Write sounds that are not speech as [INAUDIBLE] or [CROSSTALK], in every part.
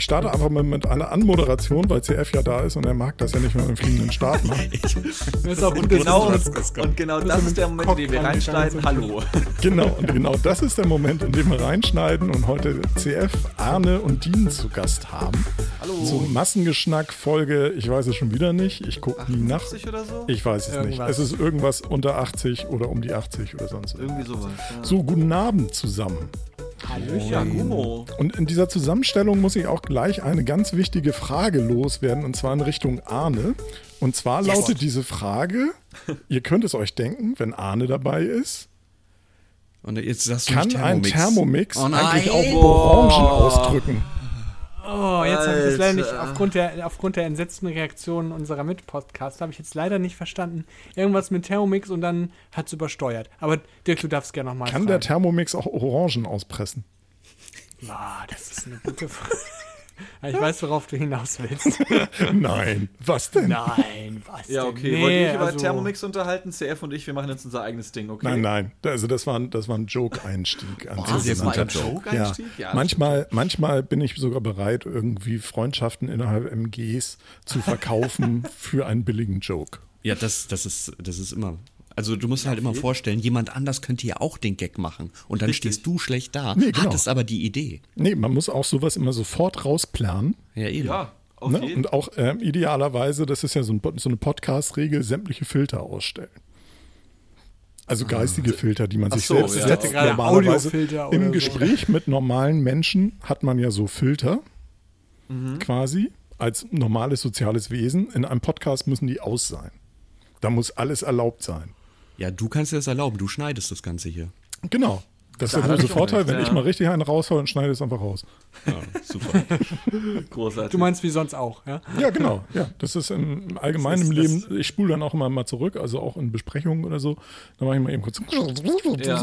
Ich starte einfach mal mit einer Anmoderation, weil CF ja da ist und er mag das ja nicht mehr im fliegenden Start [LAUGHS] machen. Das ist auch Und genau, und genau das ist der Moment, in dem wir reinschneiden. Hallo. Genau, und genau das ist der Moment, in dem wir reinschneiden und heute CF, Arne und Dean zu Gast haben. Hallo. Zum Massengeschnack Folge, ich weiß es schon wieder nicht, ich gucke nie nach. 80 oder so? Ich weiß es nicht. Irgendwas. Es ist irgendwas unter 80 oder um die 80 oder sonst irgendwas. Irgendwie sowas. Ja. So, guten Abend zusammen. Ja, Gummo. Und in dieser Zusammenstellung muss ich auch gleich eine ganz wichtige Frage loswerden, und zwar in Richtung Arne. Und zwar lautet diese Frage, ihr könnt es euch denken, wenn Arne dabei ist, Und jetzt sagst du kann nicht ein Thermomix. Thermomix Oh eigentlich auch Orangen ausdrücken? Oh, jetzt habe ich das leider nicht, aufgrund der, aufgrund der entsetzten Reaktionen unserer Mitpodcasts, habe ich jetzt leider nicht verstanden. Irgendwas mit Thermomix und dann hat es übersteuert. Aber Dirk, du darfst gerne nochmal Kann der Thermomix auch Orangen auspressen? Ah, das ist eine gute Frage. Ich weiß, worauf du hinaus willst. [LAUGHS] Nein. Was denn? Nein, was Ja, denn? okay. Nee, Wollt ihr euch über also- Thermomix unterhalten? CF und ich, wir machen jetzt unser eigenes Ding, okay? Nein, nein. Also das war, ein- das war ein Joke-Einstieg. an Das mal ein guter Joke. Ja. Joke-Einstieg? Ja. manchmal, manchmal bin ich sogar bereit, irgendwie Freundschaften innerhalb MGs zu verkaufen [LAUGHS] für einen billigen Joke. Ja, das, das, ist, das ist immer. Also du musst halt immer vorstellen, jemand anders könnte ja auch den Gag machen. Und dann Richtig. stehst du schlecht da, Nee, genau. hattest aber die Idee. Nee, man muss auch sowas immer sofort rausplanen. Ja, eben. Ja, Ne? Und auch ähm, idealerweise, das ist ja so, ein, so eine Podcast-Regel, sämtliche Filter ausstellen. Also geistige Filter, die man sich so, selbst ja. setzt. Normalerweise Im so. Gespräch mit normalen Menschen hat man ja so Filter Mhm. quasi als normales soziales Wesen. In einem Podcast müssen die aus sein. Da muss alles erlaubt sein. Ja, du kannst dir das erlauben, du schneidest das Ganze hier. Genau. Das ist der er große Vorteil, wenn ja. ich mal richtig einen raushau und schneide es einfach raus. Ja, super. [LAUGHS] großartig. Du meinst wie sonst auch, ja? Ja, genau. Ja, das ist im allgemeinen ist- Leben. Ich spule dann auch immer mal zurück, also auch in Besprechungen oder so. Dann mache ich mal eben kurz. Ja.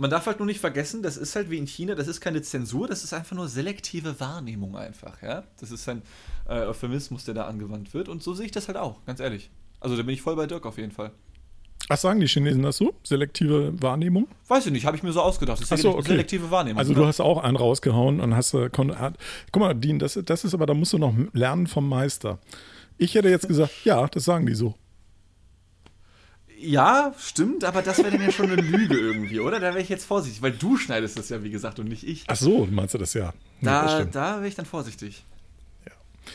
Man darf halt nur nicht vergessen, das ist halt wie in China, das ist keine Zensur, das ist einfach nur selektive Wahrnehmung einfach, ja. Das ist ein äh, Euphemismus, der da angewandt wird und so sehe ich das halt auch, ganz ehrlich. Also da bin ich voll bei Dirk auf jeden Fall. Ach, sagen die Chinesen das so? Selektive Wahrnehmung? Weiß ich nicht, habe ich mir so ausgedacht. Das ist so, okay. selektive Wahrnehmung. Also ne? du hast auch einen rausgehauen und hast, äh, hat, guck mal, Dean, das, das ist aber, da musst du noch lernen vom Meister. Ich hätte jetzt gesagt, ja, das sagen die so. Ja, stimmt, aber das wäre dann ja schon eine Lüge irgendwie, oder? Da wäre ich jetzt vorsichtig, weil du schneidest das ja, wie gesagt, und nicht ich. Ach so, meinst du das ja? Ja, das Da, da wäre ich dann vorsichtig.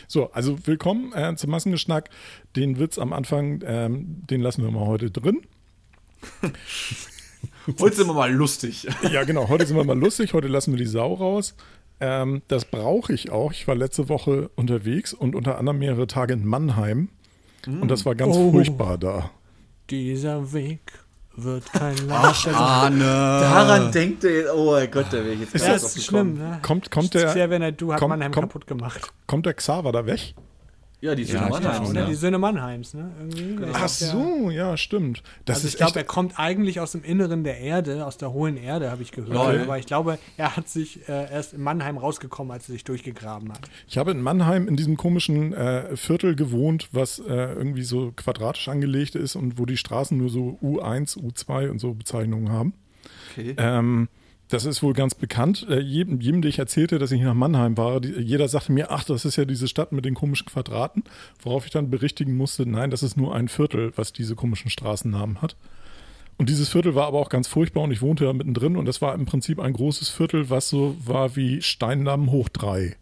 So, also willkommen äh, zum Massengeschnack. Den Witz am Anfang, ähm, den lassen wir mal heute drin. [LAUGHS] Heute sind wir mal lustig. [LAUGHS] Ja, genau. Heute sind wir mal lustig. Heute lassen wir die Sau raus. Ähm, das brauche ich auch. Ich war letzte Woche unterwegs und unter anderem mehrere Tage in Mannheim. Und das war ganz Oh. furchtbar da. Dieser Weg wird kein leichter sein. Arne! Daran denkt er, oh mein Gott, da wäre ich jetzt Ja, gar das nicht schlimm, ne? Kommt, kommt, Sehr, der, wenn er du hat Komm, Mannheim komm. kaputt gemacht. kommt der Xaver da weg? Ja, die Ja, Söhne ich Mannheims, schon, ne? ja. Die Söhne Mannheims, ne? Irgendwie. Der Ach ja- so, ja, stimmt. Das Also ist ich glaube, er kommt eigentlich aus dem Inneren der Erde, aus der hohen Erde, habe ich gehört. Lol. Aber ich glaube, er hat sich äh, erst in Mannheim rausgekommen, als er sich durchgegraben hat. Ich habe in Mannheim in diesem komischen äh, Viertel gewohnt, was äh, irgendwie so quadratisch angelegt ist und wo die Straßen nur so U1, U2 und so Bezeichnungen haben. Okay. Ähm, das ist wohl ganz bekannt. Äh, jedem, jedem, der ich erzählte, dass ich nach Mannheim war, die, jeder sagte mir, ach, das ist ja diese Stadt mit den komischen Quadraten, worauf ich dann berichtigen musste, nein, das ist nur ein Viertel, was diese komischen Straßennamen hat. Und dieses Viertel war aber auch ganz furchtbar und ich wohnte da mittendrin und das war im Prinzip ein großes Viertel, was so war wie Steindamm hoch drei.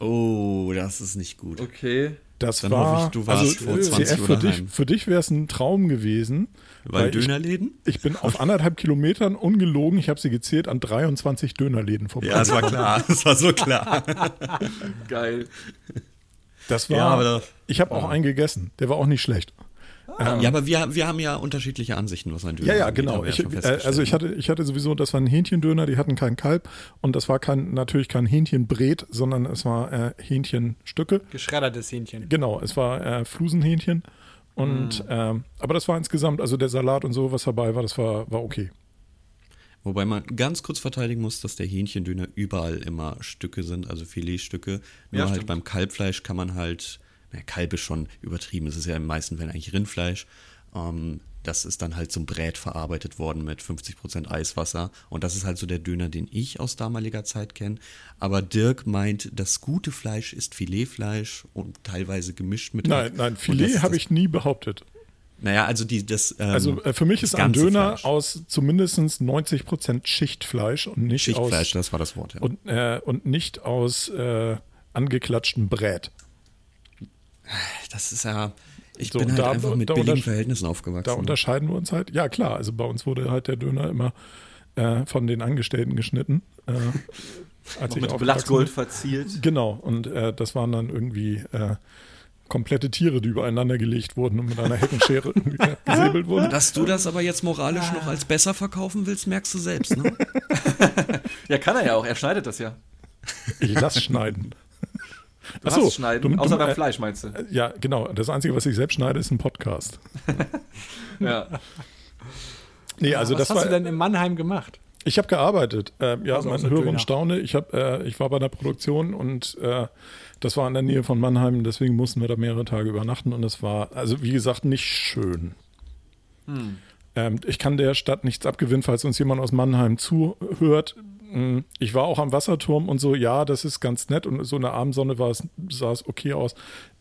Oh, das ist nicht gut. Okay. Das Dann war, hoffe ich, du warst also, vor 20 CF, für dich, für dich wäre es ein Traum gewesen, Weil ich, Dönerläden? ich bin auf anderthalb Kilometern ungelogen, ich habe sie gezählt, an 23 Dönerläden vorbei. Ja, das war klar. Das war so klar. [LAUGHS] Geil. Das war, Ja, aber da- ich habe auch einen gegessen, der war auch nicht schlecht. Ja, aber wir, wir haben ja unterschiedliche Ansichten, was ein Döner Ja, ja, angeht, genau. Ich, ja äh, also ich hatte, ich hatte sowieso, das war ein Hähnchendöner, die hatten kein Kalb und das war kein, natürlich kein Hähnchenbret, sondern es war äh, Hähnchenstücke. Geschreddertes Hähnchen. Genau, es war äh, Flusenhähnchen. Und ähm, aber das war insgesamt, also der Salat und so, was dabei war, das war, war okay. Wobei man ganz kurz verteidigen muss, dass der Hähnchendöner überall immer Stücke sind, also Filetstücke. Nur Ja, halt stimmt. beim Kalbfleisch kann man halt, na, Kalb ist schon übertrieben, es ist ja in den meisten Fällen eigentlich Rindfleisch. Ähm, das ist dann halt zum Brät verarbeitet worden mit 50% Eiswasser. Und das ist halt so der Döner, den ich aus damaliger Zeit kenne. Aber Dirk meint, das gute Fleisch ist Filetfleisch und teilweise gemischt mit. Nein, nein, Filet habe ich nie behauptet. Naja, also die, das. Ähm, also äh, für mich ist ein Döner Fleisch. aus zumindest 90% Schichtfleisch und nicht Schichtfleisch, aus. Schichtfleisch, das war das Wort, ja. Und, äh, und nicht aus äh, angeklatschten Brät. Das ist ja. Ich so, bin halt da, einfach mit billigen Verhältnissen aufgewachsen. Da unterscheiden wir uns halt. Ja, klar, also bei uns wurde halt der Döner immer äh, von den Angestellten geschnitten. Äh, [LAUGHS] als ich mit Blattgold verziert. Genau, und äh, das waren dann irgendwie äh, komplette Tiere, die übereinander gelegt wurden und mit einer Heckenschere [LAUGHS] gesäbelt wurden. Dass du das aber jetzt moralisch noch als besser verkaufen willst, merkst du selbst, ne? [LAUGHS] ja, kann er ja auch. Er schneidet das ja. Ich lass schneiden. Du Achso, schneiden, du, außer du, beim äh, Fleisch meinst du? Ja, genau. Das Einzige, was ich selbst schneide, ist ein Podcast. [LAUGHS] ja. [LAUGHS] Nee, also was das hast war, du denn in Mannheim gemacht? Ich habe gearbeitet. Äh, ja, also man höre und staune. Ich, hab, äh, ich war bei der Produktion und äh, das war in der Nähe von Mannheim. Deswegen mussten wir da mehrere Tage übernachten und es war, also wie gesagt, nicht schön. Hm. Ähm, ich kann der Stadt nichts abgewinnen, falls uns jemand aus Mannheim zuhört. Hm, ich war auch am Wasserturm und so, ja, das ist ganz nett und so in der Abendsonne war es, sah es okay aus.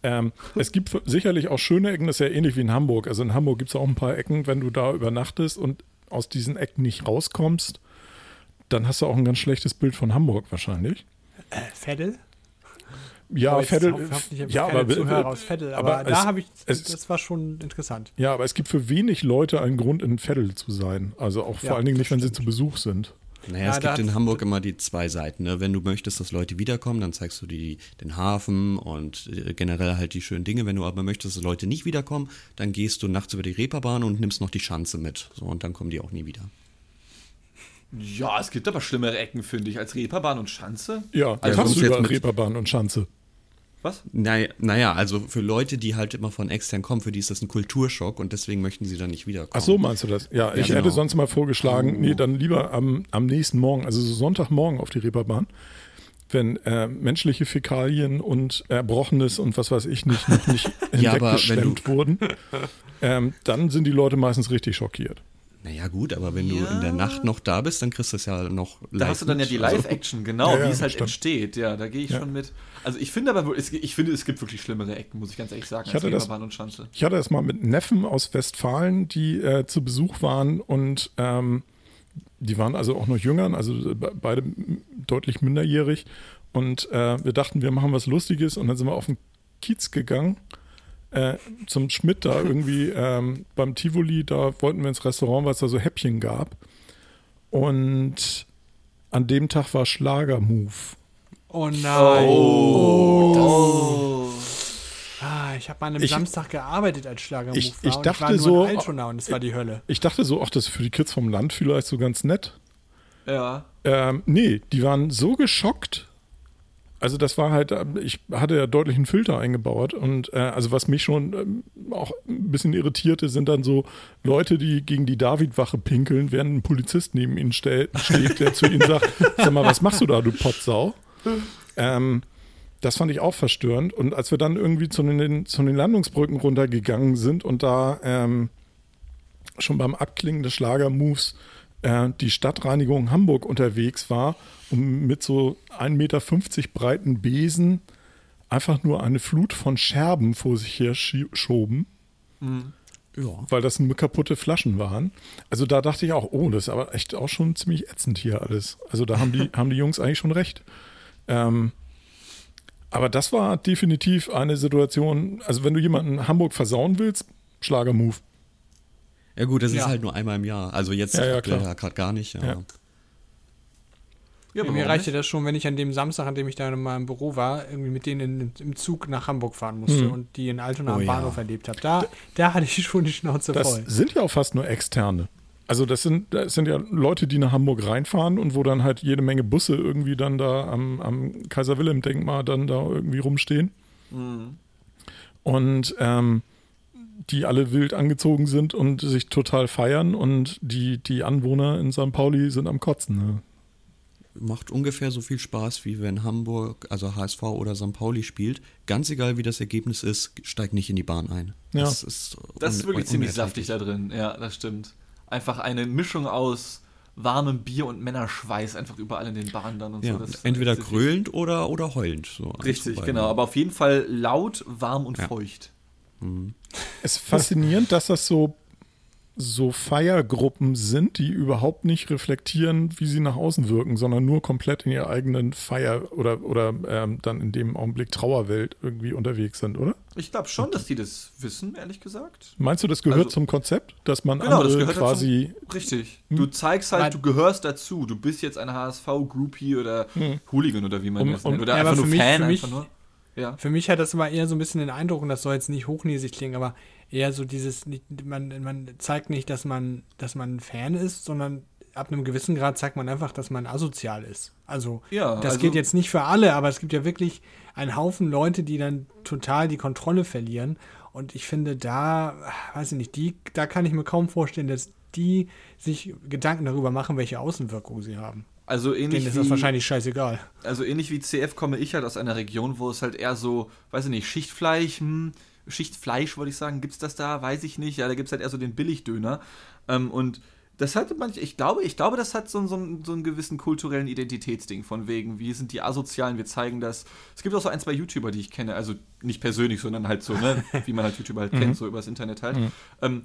Ähm, [LAUGHS] es gibt sicherlich auch schöne Ecken, das ist ja ähnlich wie in Hamburg. Also in Hamburg gibt es auch ein paar Ecken, wenn du da übernachtest und aus diesen Ecken nicht rauskommst, dann hast du auch ein ganz schlechtes Bild von Hamburg wahrscheinlich. Äh, Veddel? Ja, Veddel. Ja, aber, Zuhörer aus Veddel, aber, aber da habe ich, es, das war schon interessant. Ja, aber es gibt für wenig Leute einen Grund, in Veddel zu sein. Also auch vor ja, allen Dingen nicht, wenn sie zu Besuch sind. Naja, ja, es gibt in Hamburg immer die zwei Seiten. Ne? Wenn du möchtest, dass Leute wiederkommen, dann zeigst du die, den Hafen und äh, generell halt die schönen Dinge. Wenn du aber möchtest, dass Leute nicht wiederkommen, dann gehst du nachts über die Reeperbahn und nimmst noch die Schanze mit. So, und dann kommen die auch nie wieder. Ja, es gibt aber schlimmere Ecken, finde ich, als Reeperbahn und Schanze. Ja, also hast du über Reeperbahn und Schanze. Was? Naja, naja, also für Leute, die halt immer von extern kommen, für die ist das ein Kulturschock und deswegen möchten sie dann nicht wiederkommen. Ach so, meinst du das? Ja, ja ich genau. hätte sonst mal vorgeschlagen, oh. nee, dann lieber am, am nächsten Morgen, also so Sonntagmorgen auf die Reeperbahn, wenn äh, menschliche Fäkalien und Erbrochenes und was weiß ich nicht noch nicht [LAUGHS] ja, hinweggeschwemmt wurden, ähm, dann sind die Leute meistens richtig schockiert. Naja, gut, aber wenn ja. du in der Nacht noch da bist, dann kriegst du es ja noch live. Da hast du dann ja die also Live-Action, genau, ja, ja, wie es halt stimmt. entsteht. Ja, da gehe ich schon mit. Also ich finde aber, ich finde, es gibt wirklich schlimmere Ecken, muss ich ganz ehrlich sagen, ich hatte das, und Schanze. Ich hatte das mal mit Neffen aus Westfalen, die äh, zu Besuch waren und ähm, die waren also auch noch jünger, also äh, beide deutlich minderjährig. Und äh, wir dachten, wir machen was Lustiges und dann sind wir auf den Kiez gegangen äh, zum Schmidt da irgendwie ähm, beim Tivoli, da wollten wir ins Restaurant, weil es da so Häppchen gab. Und an dem Tag war Schlagermove. Oh nein. Oh. oh. Ah, ich habe an einem ich, Samstag gearbeitet als Schlagermove. Ich, ich dachte ich so. und es war die Hölle. Ich dachte so, ach, das ist für die Kids vom Land vielleicht so ganz nett. Ja. Ähm, nee, die waren so geschockt, also das war halt, ähm, ich hatte ja deutlich einen Filter eingebaut und äh, also was mich schon ähm, auch ein bisschen irritierte, sind dann so Leute, die gegen die David-Wache pinkeln, während ein Polizist neben ihnen steht, der zu ihnen sagt, [LAUGHS] sag mal, was machst du da, du Potsau? Ähm, das fand ich auch verstörend. Und als wir dann irgendwie zu den, zu den Landungsbrücken runtergegangen sind und da ähm, schon beim Abklingen des Schlagermoves äh, die Stadtreinigung Hamburg unterwegs war und mit so 1,50 Meter breiten Besen einfach nur eine Flut von Scherben vor sich her schoben. Mhm. Ja. Weil das nur kaputte Flaschen waren. Also da dachte ich auch, oh, das ist aber echt auch schon ziemlich ätzend hier alles. Also da haben die, [LAUGHS] haben die Jungs eigentlich schon recht. Ähm, aber das war definitiv eine Situation, also wenn du jemanden Hamburg versauen willst, Schlagermove. Ja gut, das ja. ist halt nur einmal im Jahr. Also jetzt ja, ja, gerade gar nicht. Ja. Ja, mir reichte das schon, wenn ich an dem Samstag, an dem ich da in meinem Büro war, irgendwie mit denen in, im Zug nach Hamburg fahren musste mhm. und die in Altona am oh, Bahnhof erlebt habe. Da, da hatte ich schon die Schnauze das voll. Das sind ja auch fast nur Externe. Also das sind, das sind ja Leute, die nach Hamburg reinfahren und wo dann halt jede Menge Busse irgendwie dann da am, am Kaiser Wilhelm Denkmal dann da irgendwie rumstehen. Mhm. Und ähm, die alle wild angezogen sind und sich total feiern und die, die Anwohner in St. Pauli sind am Kotzen. Ne? Macht ungefähr so viel Spaß, wie wenn Hamburg, also HSV oder St. Pauli spielt. Ganz egal, wie das Ergebnis ist, steigt nicht in die Bahn ein. Ja. Das ist, das ist wirklich ziemlich saftig da drin. Ja, das stimmt. Einfach eine Mischung aus warmem Bier und Männerschweiß einfach überall in den Bahnen dann und ja, so. Das entweder grölend oder, oder heulend. So Richtig, genau. Aber auf jeden Fall laut, warm und ja. feucht. Mhm. Es ist faszinierend, dass das so so Feiergruppen sind, die überhaupt nicht reflektieren, wie sie nach außen wirken, sondern nur komplett in ihrer eigenen Feier- oder, oder ähm, dann in dem Augenblick Trauerwelt irgendwie unterwegs sind, oder? Ich glaube schon, dass die das wissen, ehrlich gesagt. Meinst du, das gehört also, zum Konzept, dass man genau, andere das quasi. Dazu. Richtig. Hm? Du zeigst halt, du gehörst dazu. Du bist jetzt ein HSV-Groupie oder hm. Hooligan oder wie man um, das nennt. Oder ja, einfach nur mich, Fan, mich, einfach nur. Ja. Für mich hat das immer eher so ein bisschen den Eindruck, und das soll jetzt nicht hochnäsig klingen, aber eher so dieses, man, man zeigt nicht, dass man, dass man ein Fan ist, sondern ab einem gewissen Grad zeigt man einfach, dass man asozial ist. Also, ja, das also, geht jetzt nicht für alle, aber es gibt ja wirklich einen Haufen Leute, die dann total die Kontrolle verlieren. Und ich finde, da, weiß ich nicht, die, da kann ich mir kaum vorstellen, dass die sich Gedanken darüber machen, welche Außenwirkung sie haben. Also ähnlich Denen ist wie, das wahrscheinlich scheißegal. Also ähnlich wie CF komme ich halt aus einer Region, wo es halt eher so, weiß ich nicht, Schichtfleisch, hm, Schichtfleisch, würde ich sagen. Gibt es das da? Weiß ich nicht. Ja, da gibt es halt eher so den Billigdöner. Ähm, und das hat manch, ich glaube, ich glaube, das hat so, so, so einen gewissen kulturellen Identitätsding von wegen, wie sind die Asozialen, wir zeigen das. Es gibt auch so ein, zwei YouTuber, die ich kenne, also nicht persönlich, sondern halt so, ne, [LAUGHS] wie man halt YouTuber halt kennt, mhm. so übers Internet halt. Mhm. Ähm,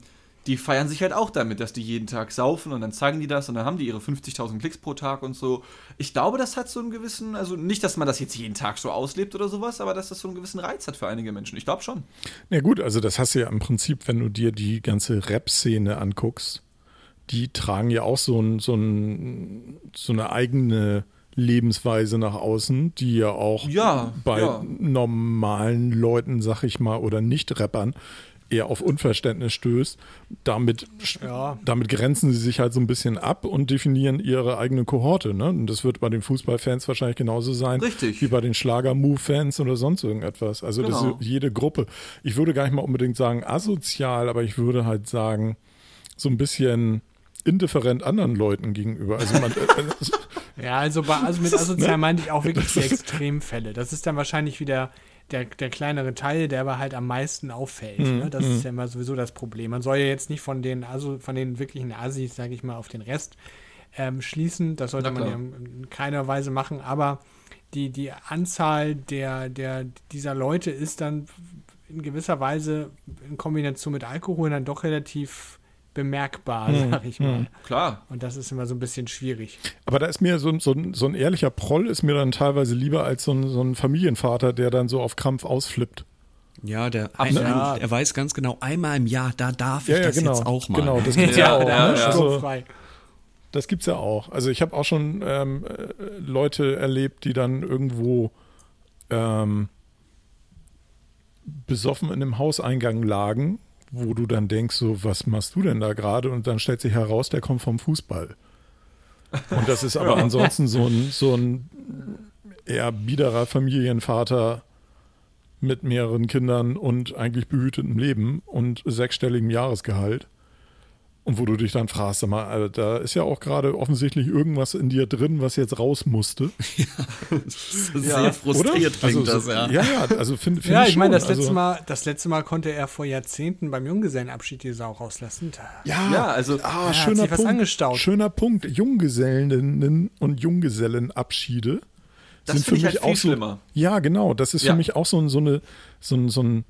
die feiern sich halt auch damit, dass die jeden Tag saufen und dann zeigen die das und dann haben die ihre 50.000 Klicks pro Tag und so. Ich glaube, das hat so einen gewissen, also nicht, dass man das jetzt jeden Tag so auslebt oder sowas, aber dass das so einen gewissen Reiz hat für einige Menschen. Ich glaube schon. Na ja, gut, also das hast du ja im Prinzip, wenn du dir die ganze Rap-Szene anguckst, die tragen ja auch so, ein, so, ein, so eine eigene Lebensweise nach außen, die ja auch ja, bei ja. normalen Leuten, sag ich mal, oder Nicht-Rappern eher auf Unverständnis stößt. Damit, ja. damit grenzen sie sich halt so ein bisschen ab und definieren ihre eigene Kohorte. Ne? Und das wird bei den Fußballfans wahrscheinlich genauso sein Richtig. wie bei den Schlager-Move-Fans oder sonst irgendetwas. Also genau. das ist jede Gruppe. Ich würde gar nicht mal unbedingt sagen asozial, aber ich würde halt sagen, so ein bisschen indifferent anderen Leuten gegenüber. Also man, äh, [LAUGHS] ja, also, bei, also mit [LAUGHS] asozial meinte ich auch wirklich die Extremfälle. Das ist dann wahrscheinlich wieder der, der kleinere Teil, der aber halt am meisten auffällt. Mhm. Ne? Das ist mhm. ja immer sowieso das Problem. Man soll ja jetzt nicht von den, also von den wirklichen Asis, sage ich mal, auf den Rest ähm, schließen. Das sollte man ja in keiner Weise machen, aber die, die Anzahl der, der, dieser Leute ist dann in gewisser Weise in Kombination mit Alkohol dann doch relativ bemerkbar, hm, sag ich mal. Hm. Klar. Und das ist immer so ein bisschen schwierig. Aber da ist mir so, so, so ein ehrlicher Proll ist mir dann teilweise lieber als so ein, so ein Familienvater, der dann so auf Krampf ausflippt. Ja, der, ein, ja. er weiß ganz genau, einmal im Jahr, da darf ich ja, ja, das genau, jetzt auch mal. Genau, das [LAUGHS] gibt's ja, auch. Ne? Also, das gibt's ja auch. Also ich habe auch schon ähm, äh, Leute erlebt, die dann irgendwo ähm, besoffen in einem Hauseingang lagen wo du dann denkst, so, was machst du denn da gerade? Und dann stellt sich heraus, der kommt vom Fußball. Und das ist aber ansonsten so ein, so ein eher biederer Familienvater mit mehreren Kindern und eigentlich behütetem Leben und sechsstelligem Jahresgehalt. Und wo du dich dann fragst, sag mal, also da ist ja auch gerade offensichtlich irgendwas in dir drin, was jetzt raus musste. [LAUGHS] Ja, sehr ja, frustriert klingt also, das, ja. Ja, ja, also finde find Ja, ich, ich meine, das, letzte also, Mal, das letzte Mal konnte er vor Jahrzehnten beim Junggesellenabschied die Sau rauslassen. Ja, ja also ah, ja, schöner, Punkt, schöner Punkt. Junggesellen und Junggesellenabschiede das sind für mich halt auch so, schlimmer. Ja, genau. Das ist für mich auch so, so, eine, so, ein, so, ein,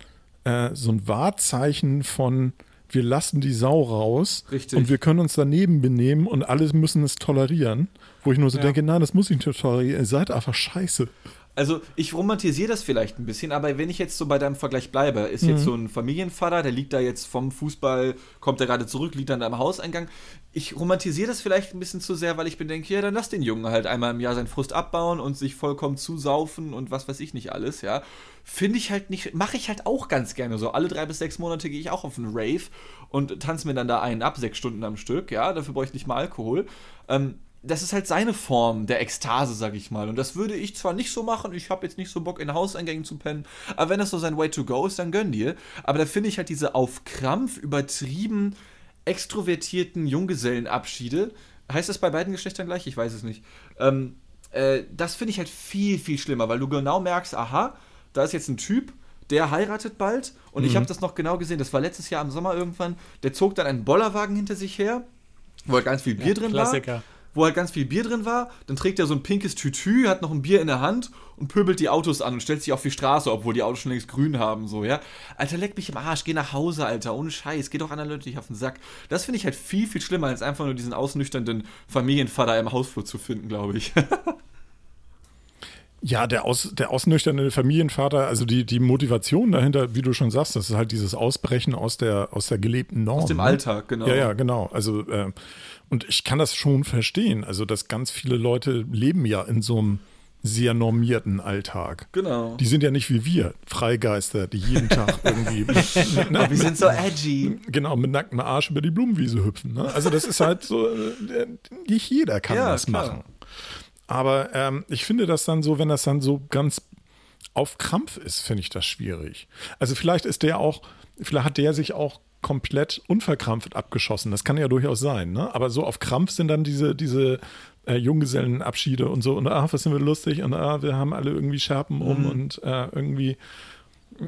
äh, so ein Wahrzeichen von wir lassen die Sau raus Richtig. und wir können uns daneben benehmen und alle müssen es tolerieren. Wo ich nur so ja. denke, nein, das muss ich nicht tolerieren. Ihr seid einfach scheiße. Also ich romantisiere das vielleicht ein bisschen, aber wenn ich jetzt so bei deinem Vergleich bleibe, ist mhm. jetzt so ein Familienvater, der liegt da jetzt vom Fußball, kommt er gerade zurück, liegt dann am Hauseingang. Ich romantisiere das vielleicht ein bisschen zu sehr, weil ich bedenke, ja, dann lass den Jungen halt einmal im Jahr seinen Frust abbauen und sich vollkommen zusaufen und was weiß ich nicht alles, ja. Finde ich halt nicht, mache ich halt auch ganz gerne so. Alle drei bis sechs Monate gehe ich auch auf einen Rave und tanze mir dann da einen ab, sechs Stunden am Stück, ja. Dafür brauche ich nicht mal Alkohol. Ähm, das ist halt seine Form der Ekstase, sag ich mal. Und das würde ich zwar nicht so machen, ich habe jetzt nicht so Bock, in Hauseingängen zu pennen, aber wenn das so sein Way to go ist, dann gönn dir. Aber da finde ich halt diese auf Krampf übertrieben extrovertierten Junggesellenabschiede, heißt das bei beiden Geschlechtern gleich? Ich weiß es nicht. Ähm, äh, das finde ich halt viel, viel schlimmer, weil du genau merkst, aha, da ist jetzt ein Typ, der heiratet bald. Und mhm. ich habe das noch genau gesehen, das war letztes Jahr im Sommer irgendwann. Der zog dann einen Bollerwagen hinter sich her, wo halt ganz viel Bier ja, drin Klassiker. war. Wo halt ganz viel Bier drin war. Dann trägt er so ein pinkes Tütü, hat noch ein Bier in der Hand und pöbelt die Autos an und stellt sich auf die Straße, obwohl die Autos schon längst grün haben, so, ja. Alter, leck mich im Arsch, geh nach Hause, Alter, ohne Scheiß, geh doch anderen Leute nicht auf den Sack. Das finde ich halt viel, viel schlimmer, als einfach nur diesen ausnüchternden Familienvater im Hausflur zu finden, glaube ich. [LAUGHS] Ja, der, aus, der ausnüchternde Familienvater, also die, die Motivation dahinter, wie du schon sagst, das ist halt dieses Ausbrechen aus der, aus der gelebten Norm. Aus dem ne? Alltag, genau. Ja, ja, genau. Also, äh, und ich kann das schon verstehen. Also, dass ganz viele Leute leben ja in so einem sehr normierten Alltag. Genau. Die sind ja nicht wie wir, Freigeister, die jeden Tag [LAUGHS] irgendwie. mit, ne, wir sind so edgy. Genau, mit nacktem Arsch über die Blumenwiese hüpfen. Ne? Also, das ist halt so, äh, nicht jeder kann ja, das klar. machen. Aber ähm, ich finde das dann so, wenn das dann so ganz auf Krampf ist, finde ich das schwierig. Also vielleicht ist der auch, vielleicht hat der sich auch komplett unverkrampft abgeschossen. Das kann ja durchaus sein, ne? Aber so auf Krampf sind dann diese, diese äh, Junggesellenabschiede und so und ach, was sind wir lustig und ah, wir haben alle irgendwie Scherpen um mhm. und äh, irgendwie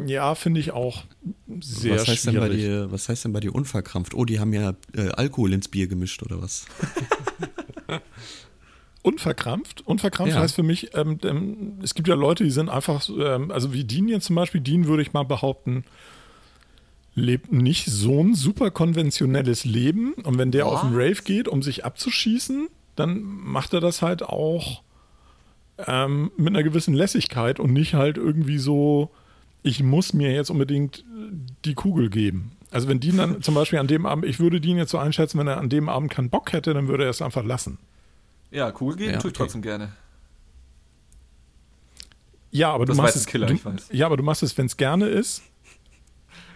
ja, finde ich auch sehr was heißt schwierig. Denn bei dir, was heißt denn bei dir unverkrampft? Oh, die haben ja äh, Alkohol ins Bier gemischt oder was? [LAUGHS] unverkrampft. Unverkrampft ja. heißt für mich, ähm, ähm, es gibt ja Leute, die sind einfach, ähm, also wie Dean jetzt zum Beispiel, Dean würde ich mal behaupten, lebt nicht so ein super konventionelles Leben. Und wenn der Was? auf den Rave geht, um sich abzuschießen, dann macht er das halt auch ähm, mit einer gewissen Lässigkeit und nicht halt irgendwie so, ich muss mir jetzt unbedingt die Kugel geben. Also wenn Dean dann [LAUGHS] zum Beispiel an dem Abend, ich würde Dean jetzt so einschätzen, wenn er an dem Abend keinen Bock hätte, dann würde er es einfach lassen. Ja, cool gehen ja, tue ich okay. trotzdem gerne. Ja, aber das du machst es, Killer, du, ja, aber du machst es, wenn es gerne ist.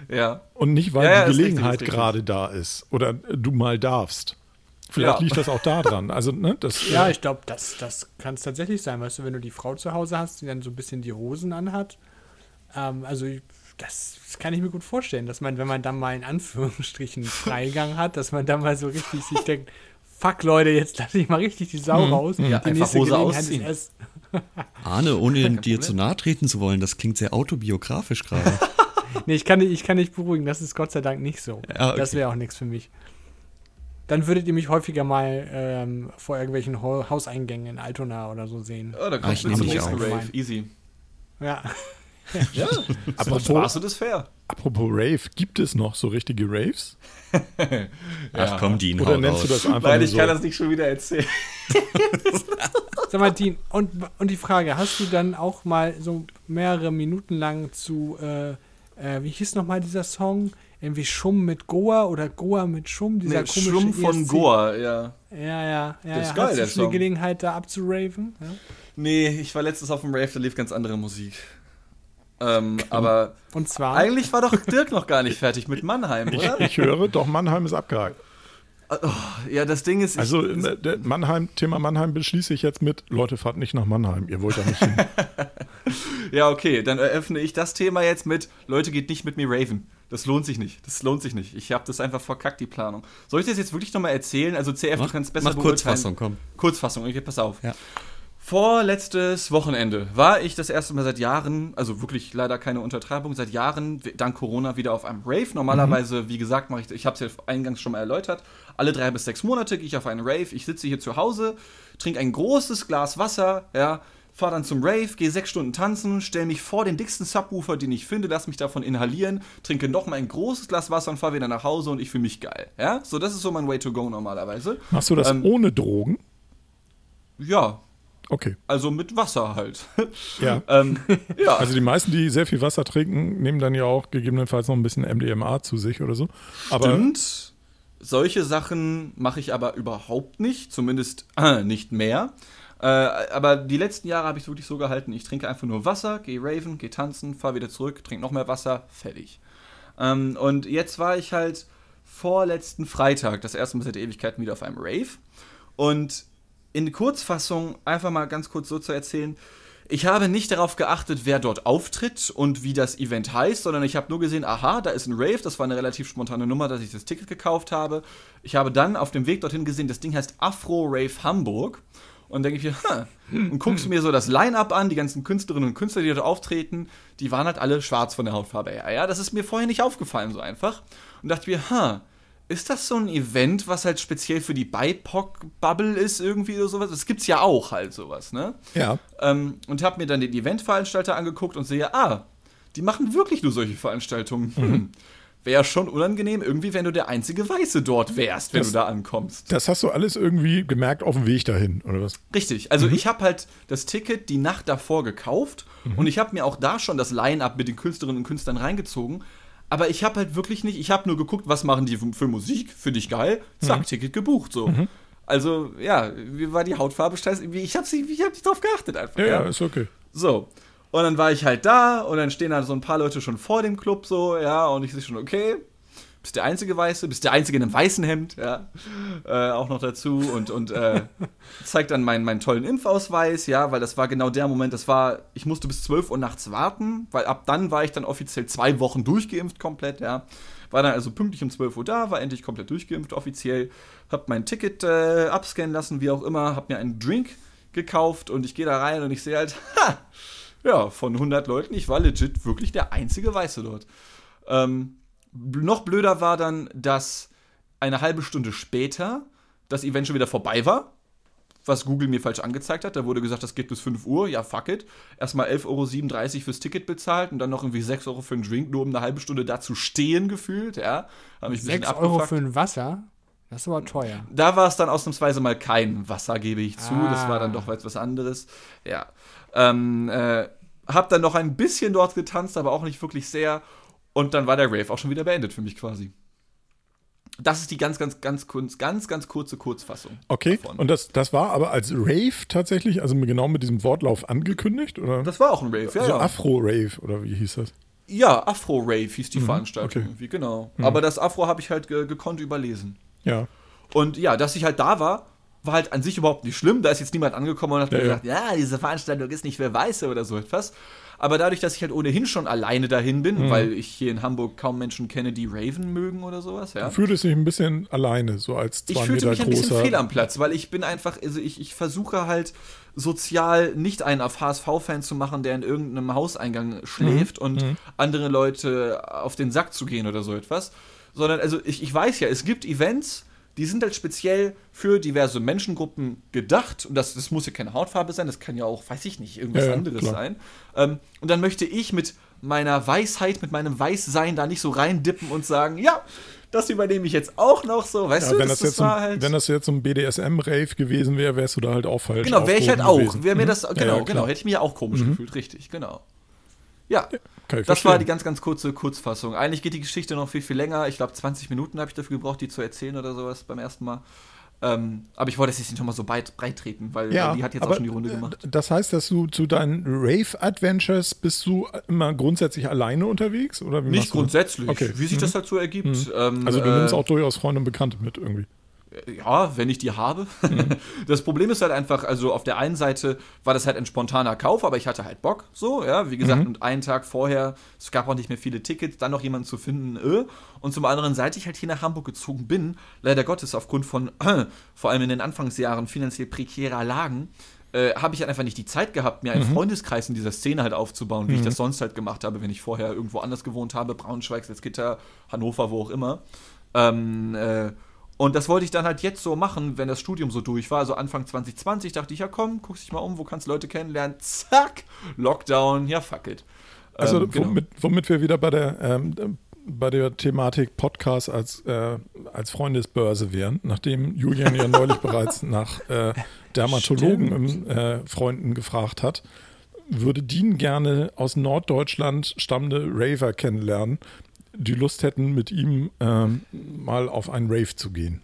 Ja. Und nicht, weil ja, die Gelegenheit gerade da ist oder du mal darfst. Vielleicht liegt das auch da dran. Also, ne, das, ja, ich glaube, das, das kann es tatsächlich sein. Weißt du, wenn du die Frau zu Hause hast, die dann so ein bisschen die Hosen anhat. Ähm, also, das, das, kann ich mir gut vorstellen, dass man, wenn man dann mal in Anführungsstrichen [LAUGHS] Freigang hat, dass man dann mal so richtig sich denkt, fuck Leute, jetzt lasse ich mal richtig die Sau mhm. raus. Ja, die einfach Hose ausziehen. [LAUGHS] Arne, ohne [LAUGHS] dir zu nahe treten zu wollen, das klingt sehr autobiografisch gerade. nee, ich kann, ich kann nicht beruhigen, das ist Gott sei Dank nicht so. Ja, okay. Das wäre auch nichts für mich. Dann würdet ihr mich häufiger mal ähm, vor irgendwelchen Hauseingängen in Altona oder so sehen. Oh, da kommst du zum nächsten Rave. Easy. Ja. Ja, [LAUGHS] apropos, Spaß und ist fair. Apropos Rave, gibt es noch so richtige Raves? [LAUGHS] Ach komm, Dean, Oder nennst du das einfach Nein, ich so? kann das nicht schon wieder erzählen. [LAUGHS] Sag mal, Dean, und, und die Frage, hast du dann auch mal so mehrere Minuten lang zu, äh, äh, wie hieß nochmal dieser Song? Irgendwie Schumm mit Goa oder Goa mit Schumm? Dieser nee, komische Schumm von ESC. Goa, ja. Ja, ja, ja. Das ist ja. geil, Hast du die Gelegenheit, da abzuraven? Ja? Nee, ich war letztens auf dem Rave, da lief ganz andere Musik. Ähm, aber und zwar? eigentlich war doch [LAUGHS] Dirk noch gar nicht fertig mit Mannheim, oder? Ich, ich höre, doch Mannheim ist abgehakt. Oh, ja, das Ding ist. Also, ich, Mannheim, Thema Mannheim beschließe ich jetzt mit: Leute, fahrt nicht nach Mannheim, ihr wollt da nicht hin. [LAUGHS] ja, okay, dann eröffne ich das Thema jetzt mit: Leute, geht nicht mit mir Raven. Das lohnt sich nicht. Das lohnt sich nicht. Ich habe das einfach verkackt, die Planung. Soll ich das jetzt wirklich nochmal erzählen? Also, CF, mach, du kannst besser mach Kurzfassung, komm. Kurzfassung, okay, pass auf. Ja. Vorletztes Wochenende war ich das erste Mal seit Jahren, also wirklich leider keine Untertreibung, seit Jahren dank Corona wieder auf einem Rave. Normalerweise, mhm. wie gesagt, mache ich, ich habe es ja eingangs schon mal erläutert, alle drei bis sechs Monate gehe ich auf einen Rave. Ich sitze hier zu Hause, trinke ein großes Glas Wasser, ja, fahre dann zum Rave, gehe sechs Stunden tanzen, stelle mich vor den dicksten Subwoofer, den ich finde, lass mich davon inhalieren, trinke noch mal ein großes Glas Wasser und fahre wieder nach Hause und ich fühle mich geil. Ja, so das ist so mein Way to go normalerweise. Machst du das ähm, ohne Drogen? Ja, Okay. Also mit Wasser halt. [LAUGHS] Ja. [LAUGHS] ähm, ja. Also die meisten, die sehr viel Wasser trinken, nehmen dann ja auch gegebenenfalls noch ein bisschen MDMA zu sich oder so. Aber Stimmt. Solche Sachen mache ich aber überhaupt nicht, zumindest äh, nicht mehr. Äh, aber die letzten Jahre habe ich es wirklich so gehalten, ich trinke einfach nur Wasser, gehe Raven, gehe tanzen, fahre wieder zurück, trinke noch mehr Wasser, fertig. Ähm, und jetzt war ich halt vorletzten Freitag, das erste Mal seit Ewigkeiten wieder auf einem Rave. Und in Kurzfassung einfach mal ganz kurz so zu erzählen. Ich habe nicht darauf geachtet, wer dort auftritt und wie das Event heißt, sondern ich habe nur gesehen, aha, da ist ein Rave, das war eine relativ spontane Nummer, dass ich das Ticket gekauft habe. Ich habe dann auf dem Weg dorthin gesehen, das Ding heißt Afro Rave Hamburg. Und denke ich mir, hm. und guckst mir so das Line-Up an, die ganzen Künstlerinnen und Künstler, die dort auftreten, die waren halt alle schwarz von der Hautfarbe her. Ja, das ist mir vorher nicht aufgefallen, so einfach. Und dachte mir, ha, ist das so ein Event, was halt speziell für die BIPOC-Bubble ist, irgendwie oder sowas? Das gibt's ja auch halt sowas, ne? Ja. Ähm, und habe mir dann den Eventveranstalter angeguckt und sehe, ah, die machen wirklich nur solche Veranstaltungen. Hm. [LAUGHS] Wäre schon unangenehm, irgendwie, wenn du der einzige Weiße dort wärst, wenn das, du da ankommst. Das hast du alles irgendwie gemerkt auf dem Weg dahin, oder was? Richtig. Also mhm. ich habe halt das Ticket die Nacht davor gekauft mhm. und ich habe mir auch da schon das Line-up mit den Künstlerinnen und Künstlern reingezogen. Aber ich habe halt wirklich nicht, ich habe nur geguckt, was machen die für, für Musik, finde ich geil, zack, mhm. Ticket gebucht, so. Mhm. Also, ja, wie war die Hautfarbe? Ich habe ich hab nicht drauf geachtet einfach. Ja, ja, ist okay. So. Und dann war ich halt da und dann stehen da so ein paar Leute schon vor dem Club so, ja, und ich sehe schon, okay, bist der einzige Weiße, bist der einzige in einem weißen Hemd, ja, äh, auch noch dazu und, und äh, [LAUGHS] zeigt dann meinen, meinen tollen Impfausweis, ja, weil das war genau der Moment, das war, ich musste bis 12 Uhr nachts warten, weil ab dann war ich dann offiziell zwei Wochen durchgeimpft komplett, ja. War dann also pünktlich um 12 Uhr da, war endlich komplett durchgeimpft offiziell, hab mein Ticket äh, abscannen lassen, wie auch immer, hab mir einen Drink gekauft und ich gehe da rein und ich sehe halt, ha, ja, von 100 Leuten, ich war legit wirklich der einzige Weiße dort. Ähm, noch blöder war dann, dass eine halbe Stunde später das Event schon wieder vorbei war, was Google mir falsch angezeigt hat. Da wurde gesagt, das geht bis 5 Uhr. Ja, fuck it. Erstmal 11,37 Euro fürs Ticket bezahlt und dann noch irgendwie 6 Euro für einen Drink, nur um eine halbe Stunde da zu stehen gefühlt. Ja, habe ich 6 Euro für ein Wasser? Das ist aber teuer. Da war es dann ausnahmsweise mal kein Wasser, gebe ich zu. Ah. Das war dann doch etwas anderes. Ja. Ähm, äh, hab dann noch ein bisschen dort getanzt, aber auch nicht wirklich sehr. Und dann war der Rave auch schon wieder beendet für mich quasi. Das ist die ganz, ganz, ganz, ganz, ganz kurze Kurzfassung. Okay. Davon. Und das, das war aber als Rave tatsächlich, also genau mit diesem Wortlauf angekündigt? Oder? Das war auch ein Rave, ja. So ja. Afro-Rave, oder wie hieß das? Ja, Afro-Rave hieß die mhm, Veranstaltung okay. irgendwie, genau. Mhm. Aber das Afro habe ich halt ge gekonnt überlesen. Ja. Und ja, dass ich halt da war, war halt an sich überhaupt nicht schlimm. Da ist jetzt niemand angekommen und hat ja, gesagt, ja. ja, diese Veranstaltung ist nicht für Weiße oder so etwas. Aber dadurch, dass ich halt ohnehin schon alleine dahin bin, mhm. weil ich hier in Hamburg kaum Menschen kenne, die Raven mögen oder sowas, ja. Du fühlst dich ein bisschen alleine, so als zwei Ich fühlte Meter mich ein bisschen fehl am Platz, weil ich bin einfach, also ich, ich versuche halt sozial nicht einen auf HSV-Fan zu machen, der in irgendeinem Hauseingang schläft mhm. und mhm. andere Leute auf den Sack zu gehen oder so etwas. Sondern, also ich, ich weiß ja, es gibt Events, die sind halt speziell für diverse Menschengruppen gedacht. Und das, das muss ja keine Hautfarbe sein, das kann ja auch, weiß ich nicht, irgendwas ja, anderes klar. sein. Ähm, und dann möchte ich mit meiner Weisheit, mit meinem Weißsein da nicht so reindippen und sagen, ja, das übernehme ich jetzt auch noch so, weißt ja, du? Wenn das, das, jetzt ein, halt wenn das jetzt so ein BDSM-Rave gewesen wäre, wärst du da halt auch falsch. Genau, wäre ich halt auch. Wäre mir mhm. das, genau, ja, genau, hätte ich mir ja auch komisch mhm. gefühlt, richtig, genau. Ja, das verstehen. war die ganz, ganz kurze Kurzfassung. Eigentlich geht die Geschichte noch viel, viel länger. Ich glaube, 20 Minuten habe ich dafür gebraucht, die zu erzählen oder sowas beim ersten Mal. Ähm, aber ich wollte es jetzt nicht nochmal so breit, breit treten, weil ja, die hat jetzt auch schon die Runde gemacht. Das heißt, dass du zu deinen Rave-Adventures bist du immer grundsätzlich alleine unterwegs? Oder nicht grundsätzlich, okay. wie sich mhm. das halt so ergibt. Mhm. Ähm, also du nimmst äh, auch durchaus Freunde und Bekannte mit irgendwie ja, wenn ich die habe. Mhm. [LAUGHS] Das Problem ist halt einfach, also auf der einen Seite war das halt ein spontaner Kauf, aber ich hatte halt Bock, so, ja, wie gesagt, mhm. und einen Tag vorher, es gab auch nicht mehr viele Tickets, dann noch jemanden zu finden, äh. und zum anderen, seit ich halt hier nach Hamburg gezogen bin, leider Gottes aufgrund von, äh, [CLEARS THROAT] vor allem in den Anfangsjahren finanziell prekärer Lagen, äh, habe ich halt einfach nicht die Zeit gehabt, mir einen mhm. Freundeskreis in dieser Szene halt aufzubauen, wie mhm. ich das sonst halt gemacht habe, wenn ich vorher irgendwo anders gewohnt habe, Braunschweig, Salzgitter, Hannover, wo auch immer. Ähm, äh, und das wollte ich dann halt jetzt so machen, wenn das Studium so durch war. Also Anfang 2020 dachte ich, ja komm, guck dich mal um, wo kannst du Leute kennenlernen? Zack, Lockdown, ja fuck it. Also ähm, genau. womit, womit, wir wieder bei der, ähm, bei der Thematik Podcast als, äh, als Freundesbörse wären, nachdem Julian ja neulich [LAUGHS] bereits nach äh, Dermatologen im, äh, Freunden gefragt hat, würde Dean gerne aus Norddeutschland stammende Raver kennenlernen die Lust hätten, mit ihm ähm, mal auf einen Rave zu gehen.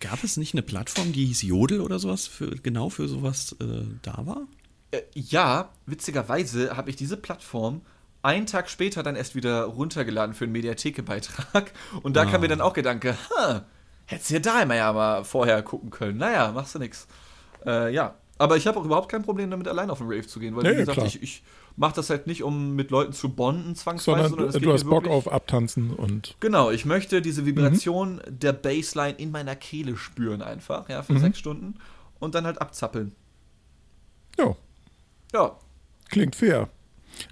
Gab es nicht eine Plattform, die hieß Jodel oder sowas, für, genau für sowas äh, da war? Äh, ja, witzigerweise habe ich diese Plattform einen Tag später dann erst wieder runtergeladen für einen Mediatheke-Beitrag. Und da ah. kam mir dann auch Gedanke, hättest du ja da immer ja mal vorher gucken können. Naja, machst du nix. Äh, ja, aber ich habe auch überhaupt kein Problem damit, allein auf den Rave zu gehen, weil, ja, wie gesagt, klar. ich, ich mache das halt nicht, um mit Leuten zu bonden, zwangsweise. Sondern, sondern du hast Bock auf Abtanzen und. Genau, ich möchte diese Vibration mhm. der Bassline in meiner Kehle spüren, einfach, ja, für mhm. sechs Stunden und dann halt abzappeln. Ja. Ja. Klingt fair.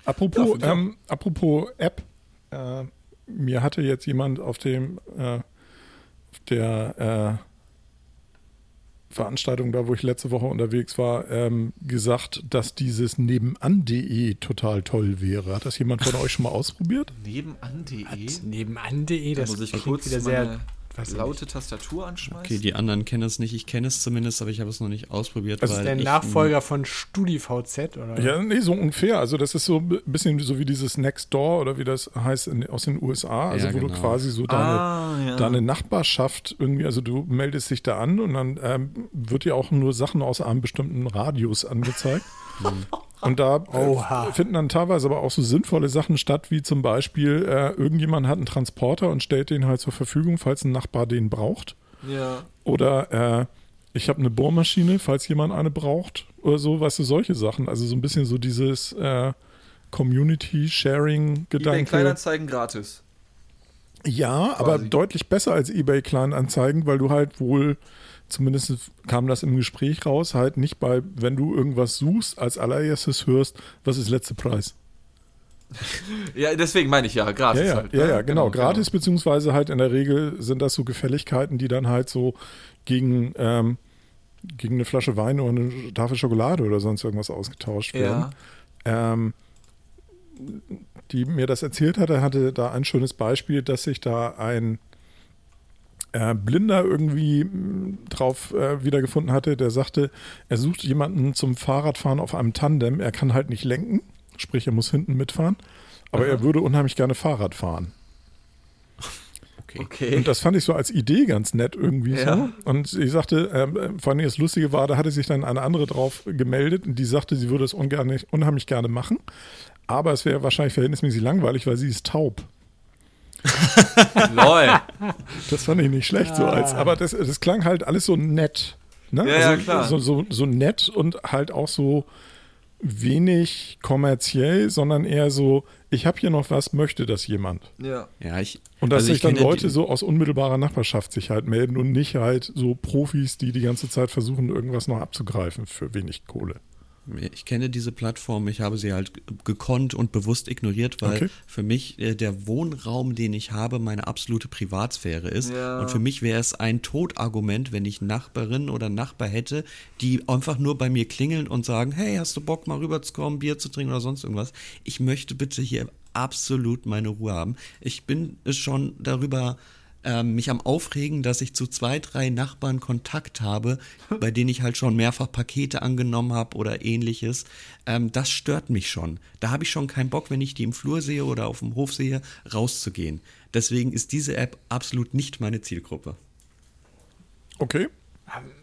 Apropos, Ja, ähm, apropos App, äh, mir hatte jetzt jemand auf dem äh, der äh, Veranstaltung da, wo ich letzte Woche unterwegs war, ähm, gesagt, dass dieses nebenan.de total toll wäre. Hat das jemand von euch schon mal ausprobiert? Nebenan.de. Nebenan.de, Da das muss ich klingt kurz wieder meine sehr weiß laute Tastatur anschmeißen. Okay, die anderen kennen es nicht. Ich kenne es zumindest, aber ich habe es noch nicht ausprobiert. Also weil der Nachfolger von StudiVZ oder? Ja, nee, so ungefähr. Also das ist so ein bisschen so wie dieses Nextdoor oder wie das heißt in, aus den USA, also Ja, wo du genau. quasi so deine, Ah, ja. deine Nachbarschaft irgendwie, also du meldest dich da an und dann ähm, wird dir auch nur Sachen aus einem bestimmten Radius angezeigt. [LAUGHS] Und da äh, finden dann teilweise aber auch so sinnvolle Sachen statt, wie zum Beispiel, äh, irgendjemand hat einen Transporter und stellt den halt zur Verfügung, falls ein Nachbar den braucht. Ja. Oder äh, ich habe eine Bohrmaschine, falls jemand eine braucht oder so, weißt du, solche Sachen. Also so ein bisschen so dieses äh, eBay Community-Sharing-Gedanke. Kleinanzeigen gratis. Ja, aber quasi. deutlich besser als eBay Kleinanzeigen, weil du halt wohl, zumindest kam das im Gespräch raus, halt nicht bei, wenn du irgendwas suchst, als allererstes hörst, was ist letzte Preis. [LAUGHS] Ja, deswegen meine ich ja, gratis Ja, ja, halt. ja, ne? ja, genau. Gratis, beziehungsweise halt in der Regel sind das so Gefälligkeiten, die dann halt so gegen, ähm, gegen eine Flasche Wein oder eine Tafel Schokolade oder sonst irgendwas ausgetauscht werden. Ja. Ähm, die mir das erzählt hatte, hatte da ein schönes Beispiel, dass sich da ein äh, Blinder irgendwie mh, drauf äh, wiedergefunden hatte, der sagte, er sucht jemanden zum Fahrradfahren auf einem Tandem. Er kann halt nicht lenken, sprich, er muss hinten mitfahren, aber er würde unheimlich gerne Fahrrad fahren. okay. Okay. Und das fand ich so als Idee ganz nett irgendwie Ja. so. Und ich sagte, ähm, vor allem das Lustige war, da hatte sich dann eine andere drauf gemeldet und die sagte, sie würde es ungern, unheimlich gerne machen. Aber es wäre wahrscheinlich verhältnismäßig langweilig, weil sie ist taub. [LAUGHS] Lol. Das fand ich nicht schlecht so als, aber das, das klang halt alles so nett. Ne? Ja, ja, klar. So, so, so nett und halt auch so wenig kommerziell, sondern eher so, ich habe hier noch was, möchte das jemand? Ja. Ja, ich. Und dass also sich ich dann Leute so aus unmittelbarer Nachbarschaft sich halt melden und nicht halt so Profis, die die ganze Zeit versuchen, irgendwas noch abzugreifen für wenig Kohle. Ich kenne diese Plattform, ich habe sie halt gekonnt und bewusst ignoriert, weil Okay. für mich äh, der Wohnraum, den ich habe, meine absolute Privatsphäre ist. Ja. Und für mich wäre es ein Totargument, wenn ich Nachbarin oder Nachbar hätte, die einfach nur bei mir klingeln und sagen, hey, hast du Bock mal rüberzukommen, Bier zu trinken oder sonst irgendwas. Ich möchte bitte hier absolut meine Ruhe haben. Ich bin schon darüber ähm, mich am Aufregen, dass ich zu zwei, drei Nachbarn Kontakt habe, [LAUGHS] bei denen ich halt schon mehrfach Pakete angenommen habe oder ähnliches. Ähm, das stört mich schon. Da habe ich schon keinen Bock, wenn ich die im Flur sehe oder auf dem Hof sehe, rauszugehen. Deswegen ist diese App absolut nicht meine Zielgruppe. Okay.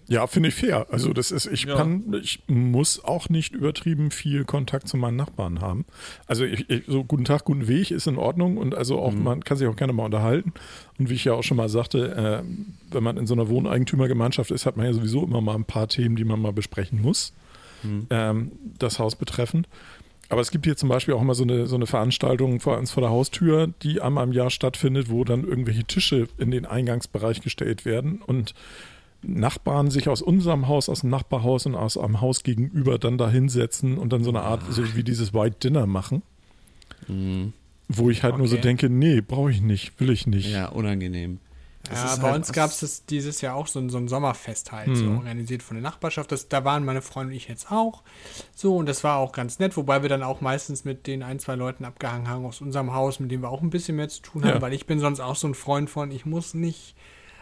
Ja, finde ich fair. Also das ist, ich Ja. kann, ich muss auch nicht übertrieben viel Kontakt zu meinen Nachbarn haben. Also ich, ich, so guten Tag, guten Weg ist in Ordnung und also auch man kann sich auch gerne mal unterhalten. Und wie ich ja auch schon mal sagte, äh, wenn man in so einer Wohneigentümergemeinschaft ist, hat man ja sowieso immer mal ein paar Themen, die man mal besprechen muss, ähm, das Haus betreffend. Aber es gibt hier zum Beispiel auch immer so eine, so eine Veranstaltung vor uns vor der Haustür, die einmal im Jahr stattfindet, wo dann irgendwelche Tische in den Eingangsbereich gestellt werden und Nachbarn sich aus unserem Haus, aus dem Nachbarhaus und aus einem Haus gegenüber dann da hinsetzen und dann so eine Art, so wie dieses White Dinner machen. Wo ich halt nur so Okay. denke, nee, brauche ich nicht, will ich nicht. Ja, unangenehm. Ja, bei halt uns gab es dieses Jahr auch so ein, so ein Sommerfest halt, so organisiert von der Nachbarschaft. Das, da waren meine Freunde und ich jetzt auch. So, und das war auch ganz nett, wobei wir dann auch meistens mit den ein, zwei Leuten abgehangen haben aus unserem Haus, mit denen wir auch ein bisschen mehr zu tun haben, Ja. weil ich bin sonst auch so ein Freund von, ich muss nicht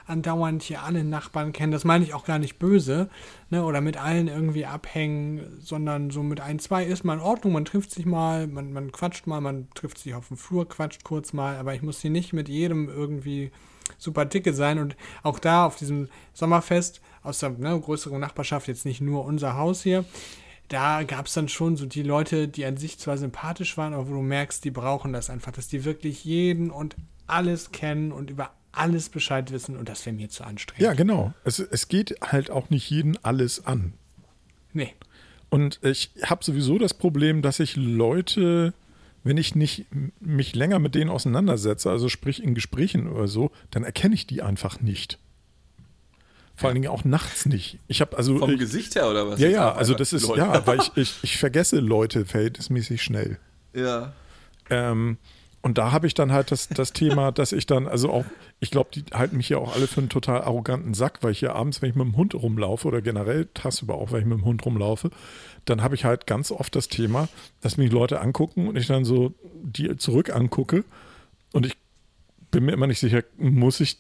andauernd hier alle Nachbarn kennen. Das meine ich auch gar nicht böse, ne, oder mit allen irgendwie abhängen, sondern so mit ein, zwei ist mal in Ordnung, man trifft sich mal, man, man quatscht mal, man trifft sich auf dem Flur, quatscht kurz mal, aber ich muss hier nicht mit jedem irgendwie super dicke sein und auch da auf diesem Sommerfest aus der ne, größeren Nachbarschaft, jetzt nicht nur unser Haus hier, da gab es dann schon so die Leute, die an sich zwar sympathisch waren, aber wo du merkst, die brauchen das einfach, dass die wirklich jeden und alles kennen und über alles Bescheid wissen und das wäre mir zu anstrengend. Ja, genau. Es, es geht halt auch nicht jeden alles an. Nee. Und ich habe sowieso das Problem, dass ich Leute, wenn ich nicht mich länger mit denen auseinandersetze, also sprich in Gesprächen oder so, dann erkenne ich die einfach nicht. Vor allen Dingen auch nachts nicht. Ich habe also Vom ich, Gesicht her oder was? ja ja, also das ist Leute. ja, weil ich, ich ich vergesse Leute verhältnismäßig schnell. Ja. Ähm, und da habe ich dann halt das, das Thema, dass ich dann, also auch, ich glaube, die halten mich ja auch alle für einen total arroganten Sack, weil ich hier abends, wenn ich mit dem Hund rumlaufe oder generell tagsüber auch, wenn ich mit dem Hund rumlaufe, dann habe ich halt ganz oft das Thema, dass mich Leute angucken und ich dann so die zurück angucke. Und ich bin mir immer nicht sicher, muss ich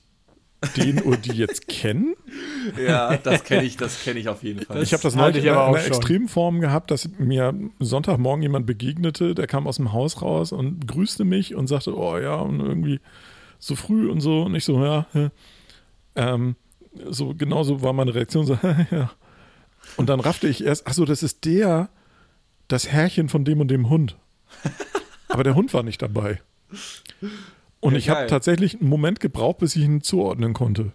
den oder die jetzt kennen? Ja, das kenne ich, das kenne ich auf jeden Fall. Ich habe das neulich ich in aber einer. Extremform gehabt, dass mir Sonntagmorgen jemand begegnete, der kam aus dem Haus raus und grüßte mich und sagte, oh ja, und irgendwie so früh und so. Und ich so, ja, ja. Ähm, so genauso war meine Reaktion so, [LAUGHS] ja. Und dann raffte ich erst, ach so, das ist der, das Herrchen von dem und dem Hund. Aber der Hund war nicht dabei. Und Ja, ich habe tatsächlich einen Moment gebraucht, bis ich ihn zuordnen konnte.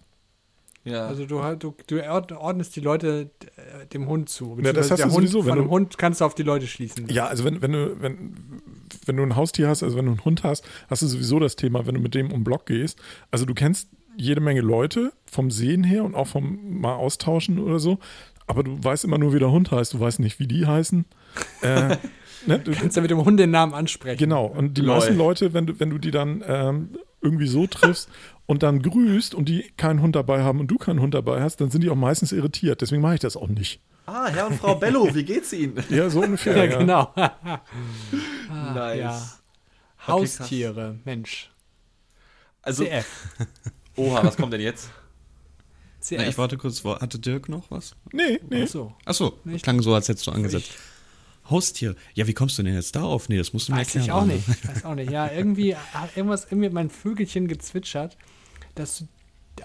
ja. Also du, halt- du, du ordnest die Leute äh, dem Hund zu. Ja, das hast der du Hund, sowieso, wenn von dem Hund kannst du auf die Leute schließen. Ja, also wenn, wenn du, wenn, wenn du ein Haustier hast, also wenn du einen Hund hast, hast du sowieso das Thema, wenn du mit dem um den Block gehst. Also du kennst jede Menge Leute vom Sehen her und auch vom mal austauschen oder so, aber du weißt immer nur, wie der Hund heißt, du weißt nicht, wie die heißen. äh, [LAUGHS] ne, du, kannst ja mit dem Hund den Namen ansprechen. genau, und die Lol. meisten Leute, wenn du, wenn du die dann ähm, irgendwie so triffst [LAUGHS] und dann grüßt und die keinen Hund dabei haben und du keinen Hund dabei hast, dann sind die auch meistens irritiert. Deswegen mache ich das auch nicht. ah, Herr und Frau Bello, wie geht's Ihnen? Ja, so ungefähr. Ja, ja. genau. [LAUGHS] nice. ja. Haustiere, Mensch. Also, CF. [LAUGHS] oha, was kommt denn jetzt? CF. Na, ich warte kurz, wo- hatte Dirk noch was? Nee, nee. Achso. Achso, Nicht? klang so, als hättest du angesetzt. Haustier. Ja, wie kommst du denn jetzt darauf? Nee, das musst du mir Weiß erklären. ich auch nicht. Ich weiß auch nicht. Ja, irgendwie hat irgendwas irgendwie mein Vögelchen gezwitschert, dass du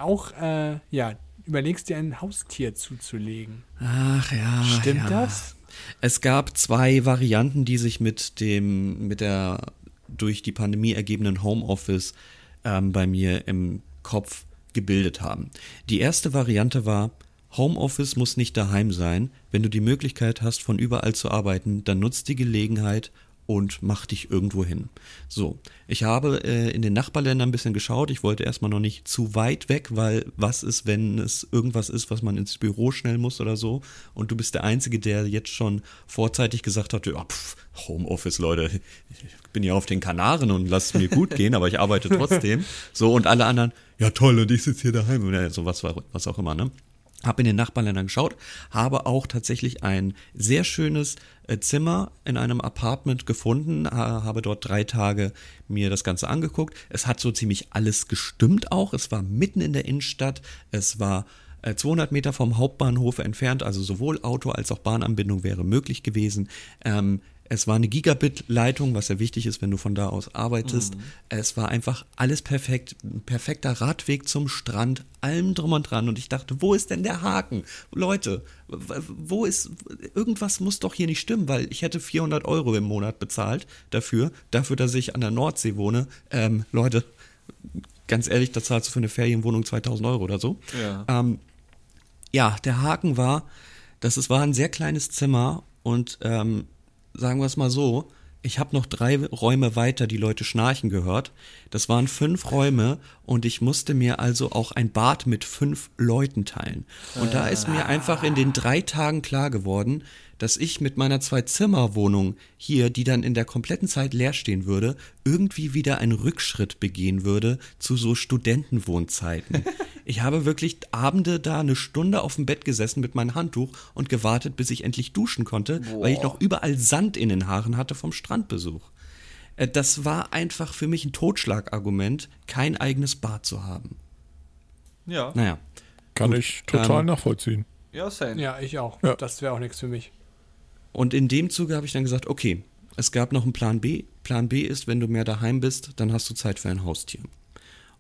auch, äh, ja, überlegst dir ein Haustier zuzulegen. Ach ja. Stimmt ja. das? Es gab zwei Varianten, die sich mit dem, mit der durch die Pandemie ergebenen Homeoffice ähm, bei mir im Kopf gebildet haben. Die erste Variante war, Homeoffice muss nicht daheim sein. Wenn du die Möglichkeit hast, von überall zu arbeiten, dann nutzt die Gelegenheit und mach dich irgendwo hin. So, ich habe äh, in den Nachbarländern ein bisschen geschaut. Ich wollte erstmal noch nicht zu weit weg, weil was ist, wenn es irgendwas ist, was man ins Büro schnell muss oder so? Und du bist der Einzige, der jetzt schon vorzeitig gesagt hat, ja, pff, Homeoffice, Leute, ich bin ja auf den Kanaren und lass es mir gut gehen, aber ich arbeite trotzdem. [LAUGHS] So, und alle anderen, ja toll, und ich sitze hier daheim, oder so was, was auch immer, ne? Habe in den Nachbarländern geschaut, habe auch tatsächlich ein sehr schönes äh, Zimmer in einem Apartment gefunden, ha- habe dort drei Tage mir das Ganze angeguckt. Es hat so ziemlich alles gestimmt auch. Es war mitten in der Innenstadt. Es war äh, 200 Meter vom Hauptbahnhof entfernt, also sowohl Auto als auch Bahnanbindung wäre möglich gewesen. Ähm, es war eine Gigabit-Leitung, was ja wichtig ist, wenn du von da aus arbeitest. Es war einfach alles perfekt, ein perfekter Radweg zum Strand, allem drum und dran. Und ich dachte, wo ist denn der Haken? Leute, wo ist, irgendwas muss doch hier nicht stimmen, weil ich hätte 400 Euro im Monat bezahlt dafür, dafür, dass ich an der Nordsee wohne. Ähm, Leute, ganz ehrlich, da zahlst du für eine Ferienwohnung 2000 Euro oder so. Ja. Ähm, ja, der Haken war, dass es war ein sehr kleines Zimmer und ähm, sagen wir es mal so, ich habe noch drei Räume weiter die Leute schnarchen gehört. Das waren fünf Räume und ich musste mir also auch ein Bad mit fünf Leuten teilen. Und da ist mir einfach in den drei Tagen klar geworden, dass ich mit meiner Zwei-Zimmer-Wohnung hier, die dann in der kompletten Zeit leer stehen würde, irgendwie wieder einen Rückschritt begehen würde zu so Studentenwohnzeiten. [LAUGHS] Ich habe wirklich Abende da eine Stunde auf dem Bett gesessen mit meinem Handtuch und gewartet, bis ich endlich duschen konnte, weil ich noch überall Sand in den Haaren hatte vom Strandbesuch. Äh, Das war einfach für mich ein Totschlagargument, kein eigenes Bad zu haben. Ja, Naja, Kann ich total ähm, nachvollziehen. ja, same. Ja, ich auch. Ja. Das wäre auch nichts für mich. Und in dem Zuge habe ich dann gesagt, okay, es gab noch einen Plan B. Plan B ist, wenn du mehr daheim bist, dann hast du Zeit für ein Haustier.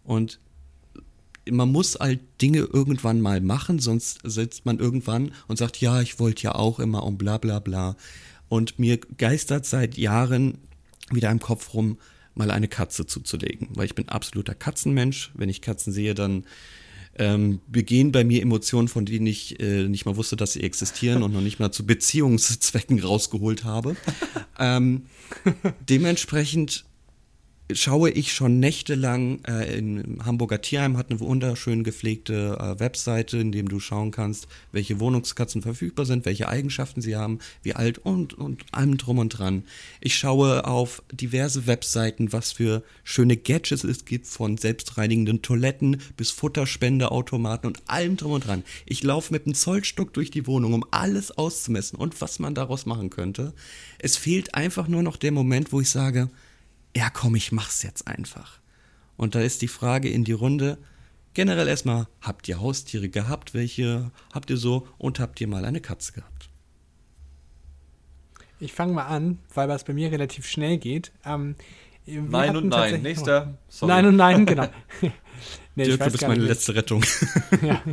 Und man muss halt Dinge irgendwann mal machen, sonst sitzt man irgendwann und sagt, ja, ich wollte ja auch immer und bla bla bla. Und mir geistert seit Jahren wieder im Kopf rum, mal eine Katze zuzulegen, weil ich bin absoluter Katzenmensch. Wenn ich Katzen sehe, dann ähm, begehen bei mir Emotionen, von denen ich äh, nicht mal wusste, dass sie existieren und noch nicht mal zu Beziehungszwecken rausgeholt habe. [LAUGHS] ähm, dementsprechend schaue ich schon nächtelang äh, in Hamburger Tierheim hat eine wunderschön gepflegte äh, Webseite, in dem du schauen kannst, welche Wohnungskatzen verfügbar sind, welche Eigenschaften sie haben, wie alt und und allem drum und dran. Ich schaue auf diverse Webseiten, was für schöne Gadgets es gibt, von selbstreinigenden Toiletten bis Futterspendeautomaten und allem drum und dran. Ich laufe mit einem Zollstock durch die Wohnung, um alles auszumessen und was man daraus machen könnte. Es fehlt einfach nur noch der Moment, wo ich sage, ja komm, ich mach's jetzt einfach. Und da ist die Frage in die Runde, generell erstmal, habt ihr Haustiere gehabt? Welche habt ihr so? Und habt ihr mal eine Katze gehabt? Ich fange mal an, weil das bei mir relativ schnell geht. Ähm, nein und nein. Nächster. Sorry. Nein und nein, genau. [LAUGHS] nee, Dirk, du bist meine letzte Rettung. ja. [LAUGHS] [LAUGHS]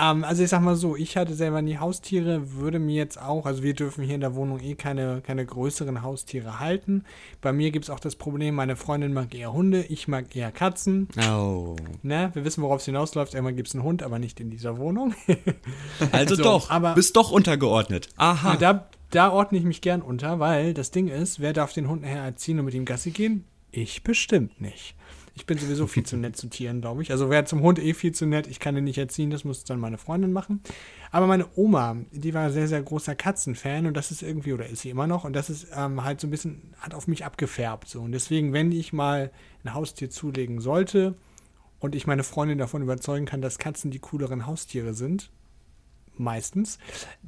Ähm, also ich sag mal so, ich hatte selber nie Haustiere, würde mir jetzt auch, also wir dürfen hier in der Wohnung eh keine, keine größeren Haustiere halten. Bei mir gibt es auch das Problem, meine Freundin mag eher Hunde, ich mag eher Katzen. Oh. Ne? Wir wissen, worauf es hinausläuft. Irgendwann gibt es einen Hund, aber nicht in dieser Wohnung. [LAUGHS] also so, doch, aber bist doch untergeordnet. Aha. Da, da ordne ich mich gern unter, weil das Ding ist, wer darf den Hund nachher erziehen und mit ihm Gassi gehen? Ich bestimmt nicht. Ich bin sowieso viel zu nett zu Tieren, glaube ich. Also wäre zum Hund eh viel zu nett. Ich kann ihn nicht erziehen, das muss dann meine Freundin machen. Aber meine Oma, die war sehr, sehr großer Katzenfan und das ist irgendwie, oder ist sie immer noch, und das ist ähm, halt so ein bisschen, hat auf mich abgefärbt. So. Und deswegen, wenn ich mal ein Haustier zulegen sollte und ich meine Freundin davon überzeugen kann, dass Katzen die cooleren Haustiere sind, meistens,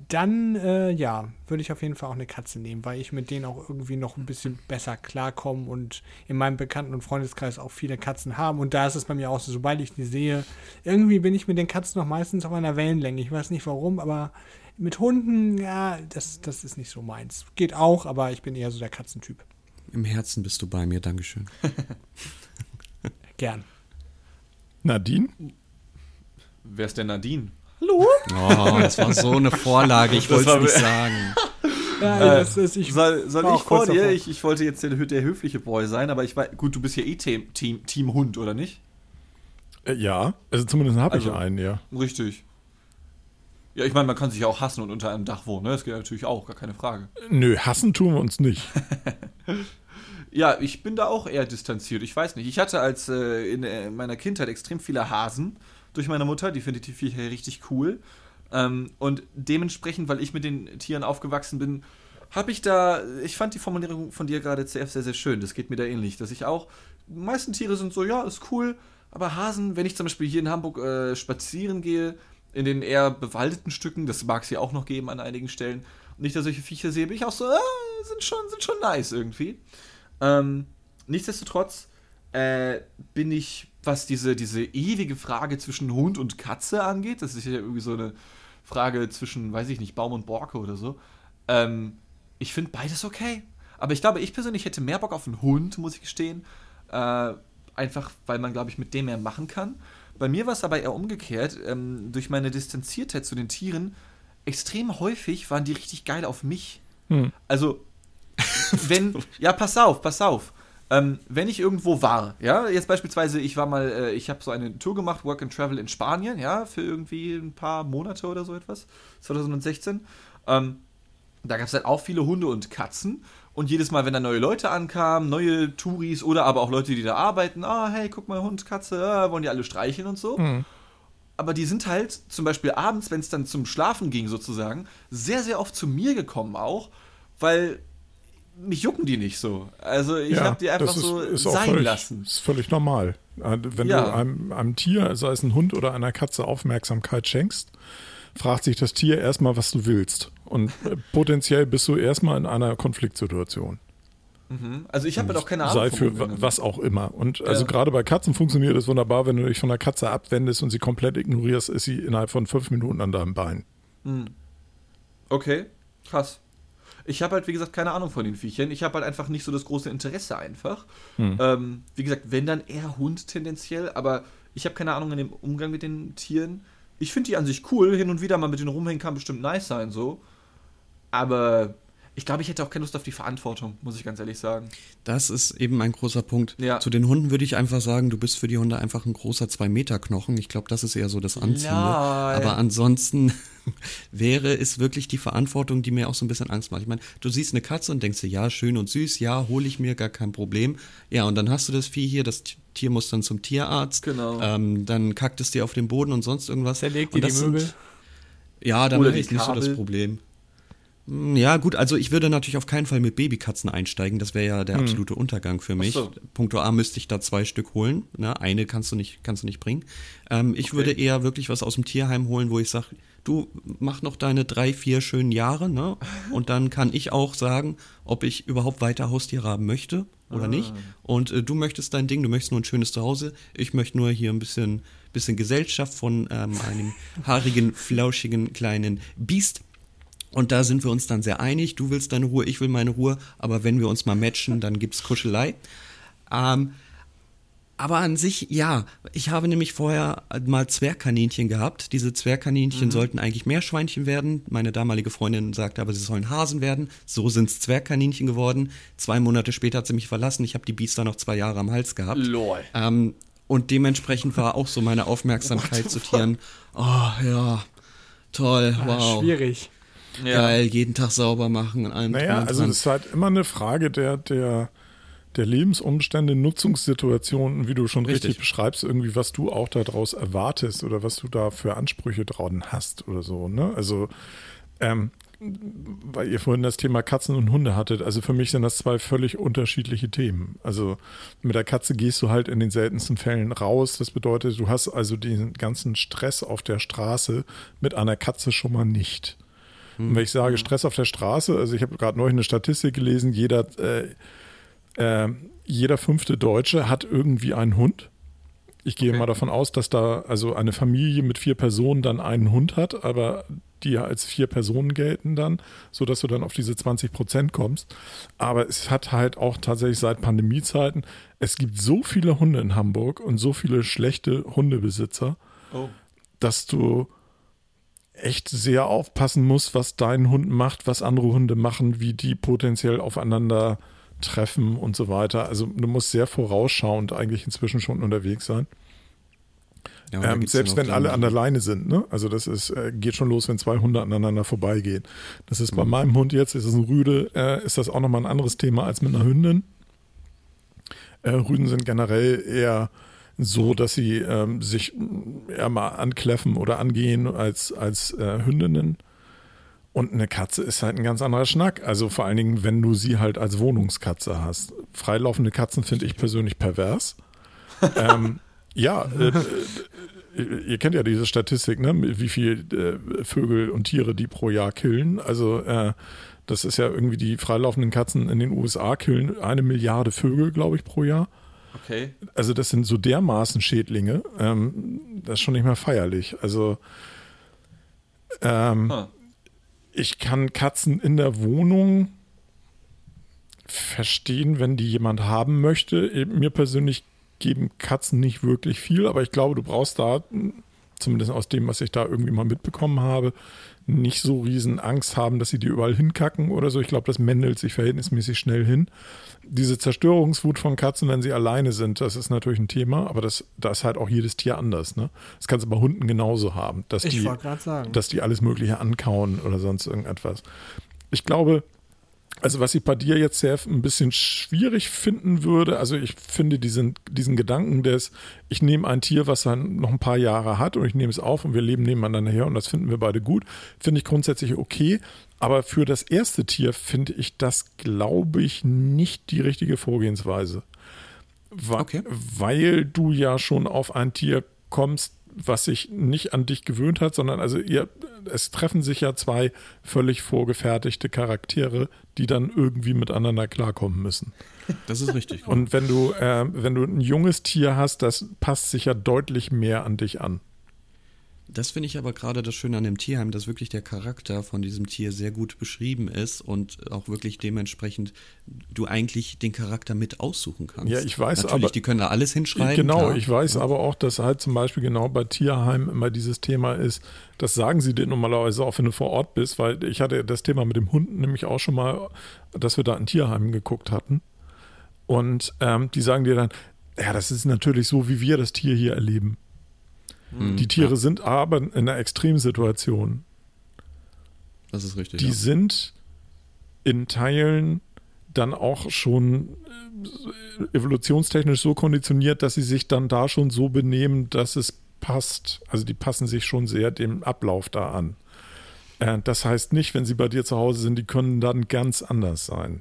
dann äh, ja, würde ich auf jeden Fall auch eine Katze nehmen, weil ich mit denen auch irgendwie noch ein bisschen besser klarkomme und in meinem Bekannten- und Freundeskreis auch viele Katzen haben. Und da ist es bei mir auch so, sobald ich die sehe, irgendwie bin ich mit den Katzen noch meistens auf einer Wellenlänge. Ich weiß nicht warum, aber mit Hunden, ja, das, das ist nicht so meins. Geht auch, aber ich bin eher so der Katzentyp. Im Herzen bist du bei mir, Dankeschön. [LAUGHS] Gern. Nadine? Wer ist denn Nadine? Hallo? Oh, das war so eine Vorlage, ich wollte es nicht sagen. Ja, äh, das ist, ich soll, soll ich vor dir? Ich, ich, wollte jetzt der, der, höfliche Boy sein, aber ich war. Gut, du bist ja eh Team, Team, Team Hund, oder nicht? Äh, ja, also zumindest habe also, ich einen, ja. Richtig. Ja, ich meine, man kann sich ja auch hassen und unter einem Dach wohnen, ne? Das geht natürlich auch, gar keine Frage. Nö, hassen tun wir uns nicht. [LAUGHS] ja, ich bin da auch eher distanziert. Ich weiß nicht. Ich hatte als äh, in, in meiner Kindheit extrem viele Hasen durch meine Mutter. Die findet die Viecher richtig cool. Ähm, und dementsprechend, weil ich mit den Tieren aufgewachsen bin, habe ich da, ich fand die Formulierung von dir gerade CF sehr, sehr schön. Das geht mir da ähnlich, dass ich auch, die meisten Tiere sind so, ja, ist cool, aber Hasen, wenn ich zum Beispiel hier in Hamburg äh, spazieren gehe, in den eher bewaldeten Stücken, das mag es ja auch noch geben an einigen Stellen, und ich da solche Viecher sehe, bin ich auch so, äh, sind, schon, sind schon nice irgendwie. Ähm, nichtsdestotrotz äh, bin ich was diese, diese ewige Frage zwischen Hund und Katze angeht, das ist ja irgendwie so eine Frage zwischen, weiß ich nicht, Baum und Borke oder so. Ähm, ich finde beides okay. Aber ich glaube, ich persönlich hätte mehr Bock auf einen Hund, muss ich gestehen. Äh, einfach, weil man, glaube ich, mit dem mehr machen kann. Bei mir war es aber eher umgekehrt. Ähm, durch meine Distanziertheit zu den Tieren, extrem häufig waren die richtig geil auf mich. Hm. Also, [LAUGHS] wenn, ja, pass auf, pass auf. Ähm, wenn ich irgendwo war, ja, jetzt beispielsweise, ich war mal, äh, ich habe so eine Tour gemacht, Work and Travel in Spanien, ja, für irgendwie ein paar Monate oder so etwas, 2016. Ähm, da gab es halt auch viele Hunde und Katzen. Und jedes Mal, wenn da neue Leute ankamen, neue Touris oder aber auch Leute, die da arbeiten, ah, hey, guck mal, Hund, Katze, ah, wollen die alle streicheln und so. Mhm. Aber die sind halt zum Beispiel abends, wenn es dann zum Schlafen ging sozusagen, sehr, sehr oft zu mir gekommen auch, weil mich jucken die nicht so. Also ich ja, habe die einfach ist, so ist sein völlig, lassen. Ist völlig normal. Äh, wenn ja. du einem, einem Tier, sei es ein Hund oder einer Katze, Aufmerksamkeit schenkst, fragt sich das Tier erstmal, was du willst. Und äh, potenziell bist du erstmal in einer Konfliktsituation. Mhm. Also ich habe ja doch keine Ahnung. Sei für was auch immer. Und ja. also gerade bei Katzen funktioniert es wunderbar, wenn du dich von der Katze abwendest und sie komplett ignorierst, ist sie innerhalb von fünf Minuten an deinem Bein. Mhm. Okay, krass. Ich habe halt, wie gesagt, keine Ahnung von den Viechern. Ich habe halt einfach nicht so das große Interesse einfach. Hm. Ähm, wie gesagt, wenn dann eher Hund tendenziell, aber ich habe keine Ahnung in dem Umgang mit den Tieren. Ich finde die an sich cool. Hin und wieder mal mit denen rumhängen kann bestimmt nice sein, so. Aber ich glaube, ich hätte auch keine Lust auf die Verantwortung, muss ich ganz ehrlich sagen. Das ist eben ein großer Punkt. Ja. Zu den Hunden würde ich einfach sagen, du bist für die Hunde einfach ein großer 2-Meter-Knochen. Ich glaube, das ist eher so das Anziehende. Ja, Aber ansonsten [LAUGHS] wäre es wirklich die Verantwortung, die mir auch so ein bisschen Angst macht. Ich meine, du siehst eine Katze und denkst dir, ja, schön und süß, ja, hole ich mir, gar kein Problem. Ja, und dann hast du das Vieh hier, das Tier muss dann zum Tierarzt. Genau. Ähm, dann kackt es dir auf den Boden und sonst irgendwas. Zerlegt Und dir die das sind- Möbel. Ja, damit ist nicht so das. Problem. Hm, Ja, gut, also ich würde natürlich auf keinen Fall mit Babykatzen einsteigen. Das wäre ja der absolute Untergang für mich. so. Punkto A müsste ich da zwei Stück holen. Ne? Eine kannst du nicht, kannst du nicht bringen. Ähm, ich würde eher wirklich was aus dem Tierheim holen, wo ich sage, du mach noch deine drei, vier schönen Jahre, ne? [LAUGHS] Und dann kann ich auch sagen, ob ich überhaupt weiter Haustiere haben möchte oder nicht. Und äh, du möchtest dein Ding, du möchtest nur ein schönes Zuhause. Ich möchte nur hier ein bisschen, bisschen Gesellschaft von ähm, einem haarigen, flauschigen kleinen Biest. Und da sind wir uns dann sehr einig. Du willst deine Ruhe, ich will meine Ruhe. Aber wenn wir uns mal matchen, dann gibt's Kuschelei. Ähm, aber an sich, ja. Ich habe nämlich vorher mal Zwergkaninchen gehabt. Diese Zwergkaninchen sollten eigentlich Meerschweinchen werden. Meine damalige Freundin sagte aber, sie sollen Hasen werden. So sind's Zwergkaninchen geworden. Zwei Monate später hat sie mich verlassen. Ich habe die Biester noch zwei Jahre am Hals gehabt. Lol. Ähm, und dementsprechend war auch so meine [LAUGHS] Aufmerksamkeit zu Tieren. Oh ja, toll, Ah, wow. Schwierig. Geil, jeden Tag sauber machen und allem. Naja, also das ist halt immer eine Frage der, der, der Lebensumstände, Nutzungssituationen, wie du schon richtig. Richtig. beschreibst, irgendwie, was du auch daraus erwartest oder was du da für Ansprüche dran hast oder so. Ne? Also, ähm, weil ihr vorhin das Thema Katzen und Hunde hattet. Also für mich sind das zwei völlig unterschiedliche Themen. Also mit der Katze gehst du halt in den seltensten Fällen raus. Das bedeutet, du hast also den ganzen Stress auf der Straße mit einer Katze schon mal nicht. Und wenn ich sage Stress auf der Straße, also ich habe gerade neulich eine Statistik gelesen, jeder, äh, äh, jeder fünfte Deutsche hat irgendwie einen Hund. Ich gehe mal davon aus, dass da also eine Familie mit vier Personen dann einen Hund hat, aber die ja als vier Personen gelten dann, sodass du dann auf diese 20 Prozent kommst. Aber es hat halt auch tatsächlich seit Pandemiezeiten, es gibt so viele Hunde in Hamburg und so viele schlechte Hundebesitzer, Oh. dass du echt sehr aufpassen musst, was dein Hund macht, was andere Hunde machen, wie die potenziell aufeinander treffen und so weiter. Also du musst sehr vorausschauend eigentlich inzwischen schon unterwegs sein. Ja, Ähm, selbst wenn alle an der Leine sind, ne? Also das ist, äh, geht schon los, wenn zwei Hunde aneinander vorbeigehen. Das ist Mhm. bei meinem Hund jetzt, ist es ein Rüde, äh, ist das auch nochmal ein anderes Thema als mit einer Hündin. Äh, Rüden sind generell eher so, dass sie ähm, sich eher mal ankläffen oder angehen als, als äh, Hündinnen. Und eine Katze ist halt ein ganz anderer Schnack. Also vor allen Dingen, wenn du sie halt als Wohnungskatze hast. Freilaufende Katzen finde ich persönlich pervers. [LAUGHS] ähm, ja, äh, äh, ihr kennt ja diese Statistik, ne? wie viel äh, Vögel und Tiere die pro Jahr killen. Also äh, das ist ja irgendwie die freilaufenden Katzen in den USA killen eine Milliarde Vögel, glaube ich, pro Jahr. Okay. Also das sind so dermaßen Schädlinge. Ähm, das ist schon nicht mehr feierlich. Also ähm, Ah. ich kann Katzen in der Wohnung verstehen, wenn die jemand haben möchte. Mir persönlich geben Katzen nicht wirklich viel, aber ich glaube, du brauchst da, zumindest aus dem, was ich da irgendwie mal mitbekommen habe, nicht so riesen Angst haben, dass sie dir überall hinkacken oder so. Ich glaube, das mändelt sich verhältnismäßig schnell hin. Diese Zerstörungswut von Katzen, wenn sie alleine sind, das ist natürlich ein Thema, aber das, da ist halt auch jedes Tier anders. Ne? Das kannst du bei Hunden genauso haben, dass Ich die, dass die alles Mögliche ankauen oder sonst irgendetwas. Ich glaube, also was ich bei dir jetzt sehr ein bisschen schwierig finden würde, also ich finde diesen, diesen Gedanken des, ich nehme ein Tier, was dann noch ein paar Jahre hat und ich nehme es auf und wir leben nebeneinander her und das finden wir beide gut, finde ich grundsätzlich okay. Aber für das erste Tier finde ich das, glaube ich, nicht die richtige Vorgehensweise. Wa- Okay. Weil du ja schon auf ein Tier kommst, was sich nicht an dich gewöhnt hat, sondern also ihr, es treffen sich ja zwei völlig vorgefertigte Charaktere, die dann irgendwie miteinander klarkommen müssen. Das ist richtig. Und wenn du, äh, wenn du ein junges Tier hast, das passt sich ja deutlich mehr an dich an. Das finde ich aber gerade das Schöne an dem Tierheim, dass wirklich der Charakter von diesem Tier sehr gut beschrieben ist und auch wirklich dementsprechend du eigentlich den Charakter mit aussuchen kannst. Ja, ich weiß Natürlich, aber. die können da alles hinschreiben. Genau, klar. ich weiß aber auch, dass halt zum Beispiel genau bei Tierheim immer dieses Thema ist, das sagen sie dir normalerweise auch, wenn du vor Ort bist, weil ich hatte das Thema mit dem Hund nämlich auch schon mal, dass wir da ein Tierheim geguckt hatten. Und ähm, die sagen dir dann, ja, das ist natürlich so, wie wir das Tier hier erleben. Hm, Die Tiere ja, sind aber in einer Extremsituation. Das ist richtig. Die ja. sind in Teilen dann auch schon äh, evolutionstechnisch so konditioniert, dass sie sich dann da schon so benehmen, dass es passt. Also die passen sich schon sehr dem Ablauf da an. Äh, das heißt nicht, wenn sie bei dir zu Hause sind, die können dann ganz anders sein.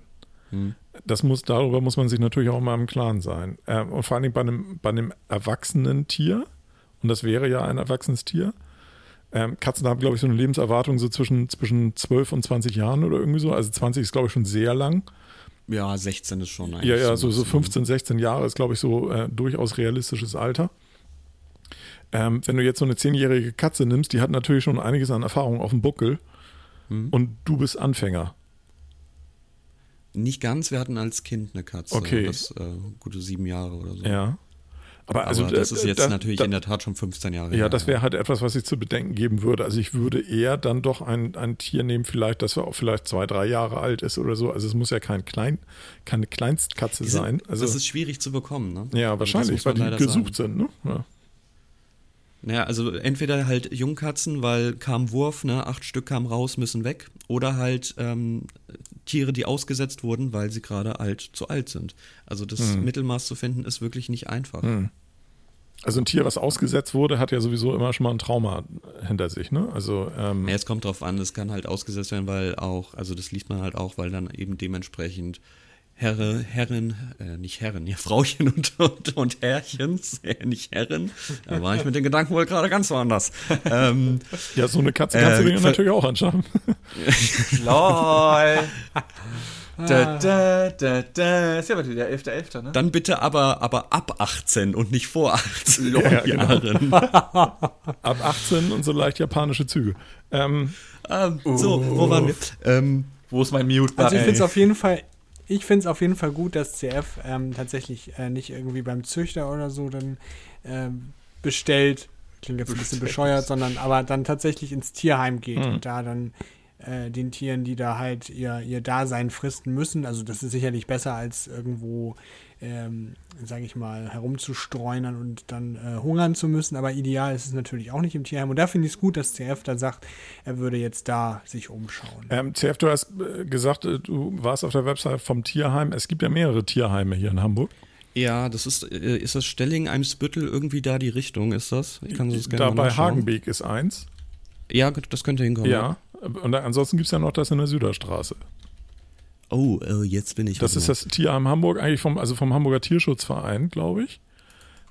Hm. Das muss, darüber muss man sich natürlich auch mal im Klaren sein. Äh, und vor allen Dingen bei einem, bei einem erwachsenen Tier, und das wäre ja ein erwachsenes Tier. Ähm, Katzen haben, glaube ich, so eine Lebenserwartung so zwischen, zwischen 12 und 20 Jahren oder irgendwie so. Also 20 ist, glaube ich, schon sehr lang. Ja, 16 ist schon eigentlich. Ja, ja, so, so Maximum. 15, 16 Jahre ist, glaube ich, so äh, durchaus realistisches Alter. Ähm, wenn du jetzt so eine zehnjährige Katze nimmst, die hat natürlich schon einiges an Erfahrung auf dem Buckel Hm. und du bist Anfänger. Nicht ganz, wir hatten als Kind eine Katze. Okay. Das äh, gute sieben Jahre oder so. Ja. Aber, Aber also das äh, ist jetzt da- natürlich da- in der Tat schon 15 Jahre Ja, her. das wäre halt etwas, was ich zu bedenken geben würde. Also ich würde eher dann doch ein, ein Tier nehmen, vielleicht, das auch vielleicht zwei, drei Jahre alt ist oder so. Also es muss ja kein Klein, keine Kleinstkatze sind- sein. Also das ist schwierig zu bekommen, ne? ja, wahrscheinlich, muss weil die gesucht sagen. sind. Ne? Ja. Naja, also entweder halt Jungkatzen, weil kam Wurf, ne, acht Stück kamen raus, müssen weg. Oder halt ähm, Tiere, die ausgesetzt wurden, weil sie gerade alt zu alt sind. Also das Hm. Mittelmaß zu finden, ist wirklich nicht einfach. Also ein Tier, was ausgesetzt wurde, hat ja sowieso immer schon mal ein Trauma hinter sich. Ne? Also ähm, Ja, es kommt drauf an, es kann halt ausgesetzt werden, weil auch, also das liest man halt auch, weil dann eben dementsprechend Herre, Herren, äh, nicht Herren, ja, Frauchen und, und, und Herrchens, [LAUGHS] äh, nicht Herren. Da war ich mit den Gedanken wohl gerade ganz woanders. ähm, ja, so eine Katze kannst du Äh, dir ver- natürlich auch anschaffen. [LAUGHS] LOL. Da, da, da, da. Ist ja aber der 11.11., ne? dann bitte aber, aber ab 18 und nicht vor 18 Ja, genau. Jahren. [LAUGHS] Ab 18 und so leicht japanische Züge. Ähm, Ähm, so, wo waren wir? Ähm, Wo ist mein Mute? Also ich finde es auf jeden Fall, ich finde es auf jeden Fall gut, dass CF ähm, tatsächlich äh, nicht irgendwie beim Züchter oder so dann ähm, bestellt, klingt jetzt ein bisschen bescheuert, sondern aber dann tatsächlich ins Tierheim geht Mhm. und da dann äh, den Tieren, die da halt ihr, ihr Dasein fristen müssen. Also das ist sicherlich besser als irgendwo, ähm, sage ich mal, herumzustreunern und dann äh, hungern zu müssen. Aber ideal ist es natürlich auch nicht im Tierheim. Und da finde ich es gut, dass CF da sagt, er würde jetzt da sich umschauen. ähm, CF, du hast äh, gesagt, äh, du warst auf der Website vom Tierheim. Es gibt ja mehrere Tierheime hier in Hamburg. ja, das ist, äh, ist das Stelling, Eimsbüttel irgendwie da die Richtung, ist das? Ich kann das gerne Da mal bei. Hagenbeek ist eins. Ja, das könnte hinkommen. Ja. Und ansonsten gibt es ja noch das in der Süderstraße. Oh, äh, jetzt bin ich. Das ist mal. das Tierheim Hamburg, eigentlich vom, also vom Hamburger Tierschutzverein, glaube ich.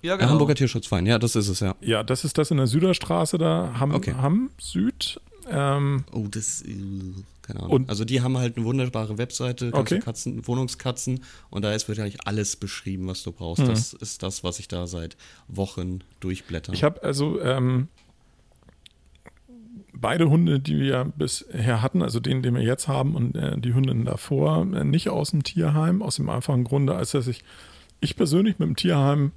ja, Der Hamburger Tierschutzverein, ja, das ist es, ja. Ja, das ist das in der Süderstraße da, Hamm, Okay. Hamm Süd. Ähm, Oh, das, äh, keine Ahnung. Und- also die haben halt eine wunderbare Webseite, Okay. ganze Katzen, Wohnungskatzen und da ist wirklich alles beschrieben, was du brauchst. Mhm. Das ist das, was ich da seit Wochen durchblätter. ich habe also ähm, beide Hunde, die wir bisher hatten, also den, den wir jetzt haben und äh, die Hündin davor, äh, nicht aus dem Tierheim, aus dem einfachen Grunde, als dass ich, ich persönlich mit dem Tierheim,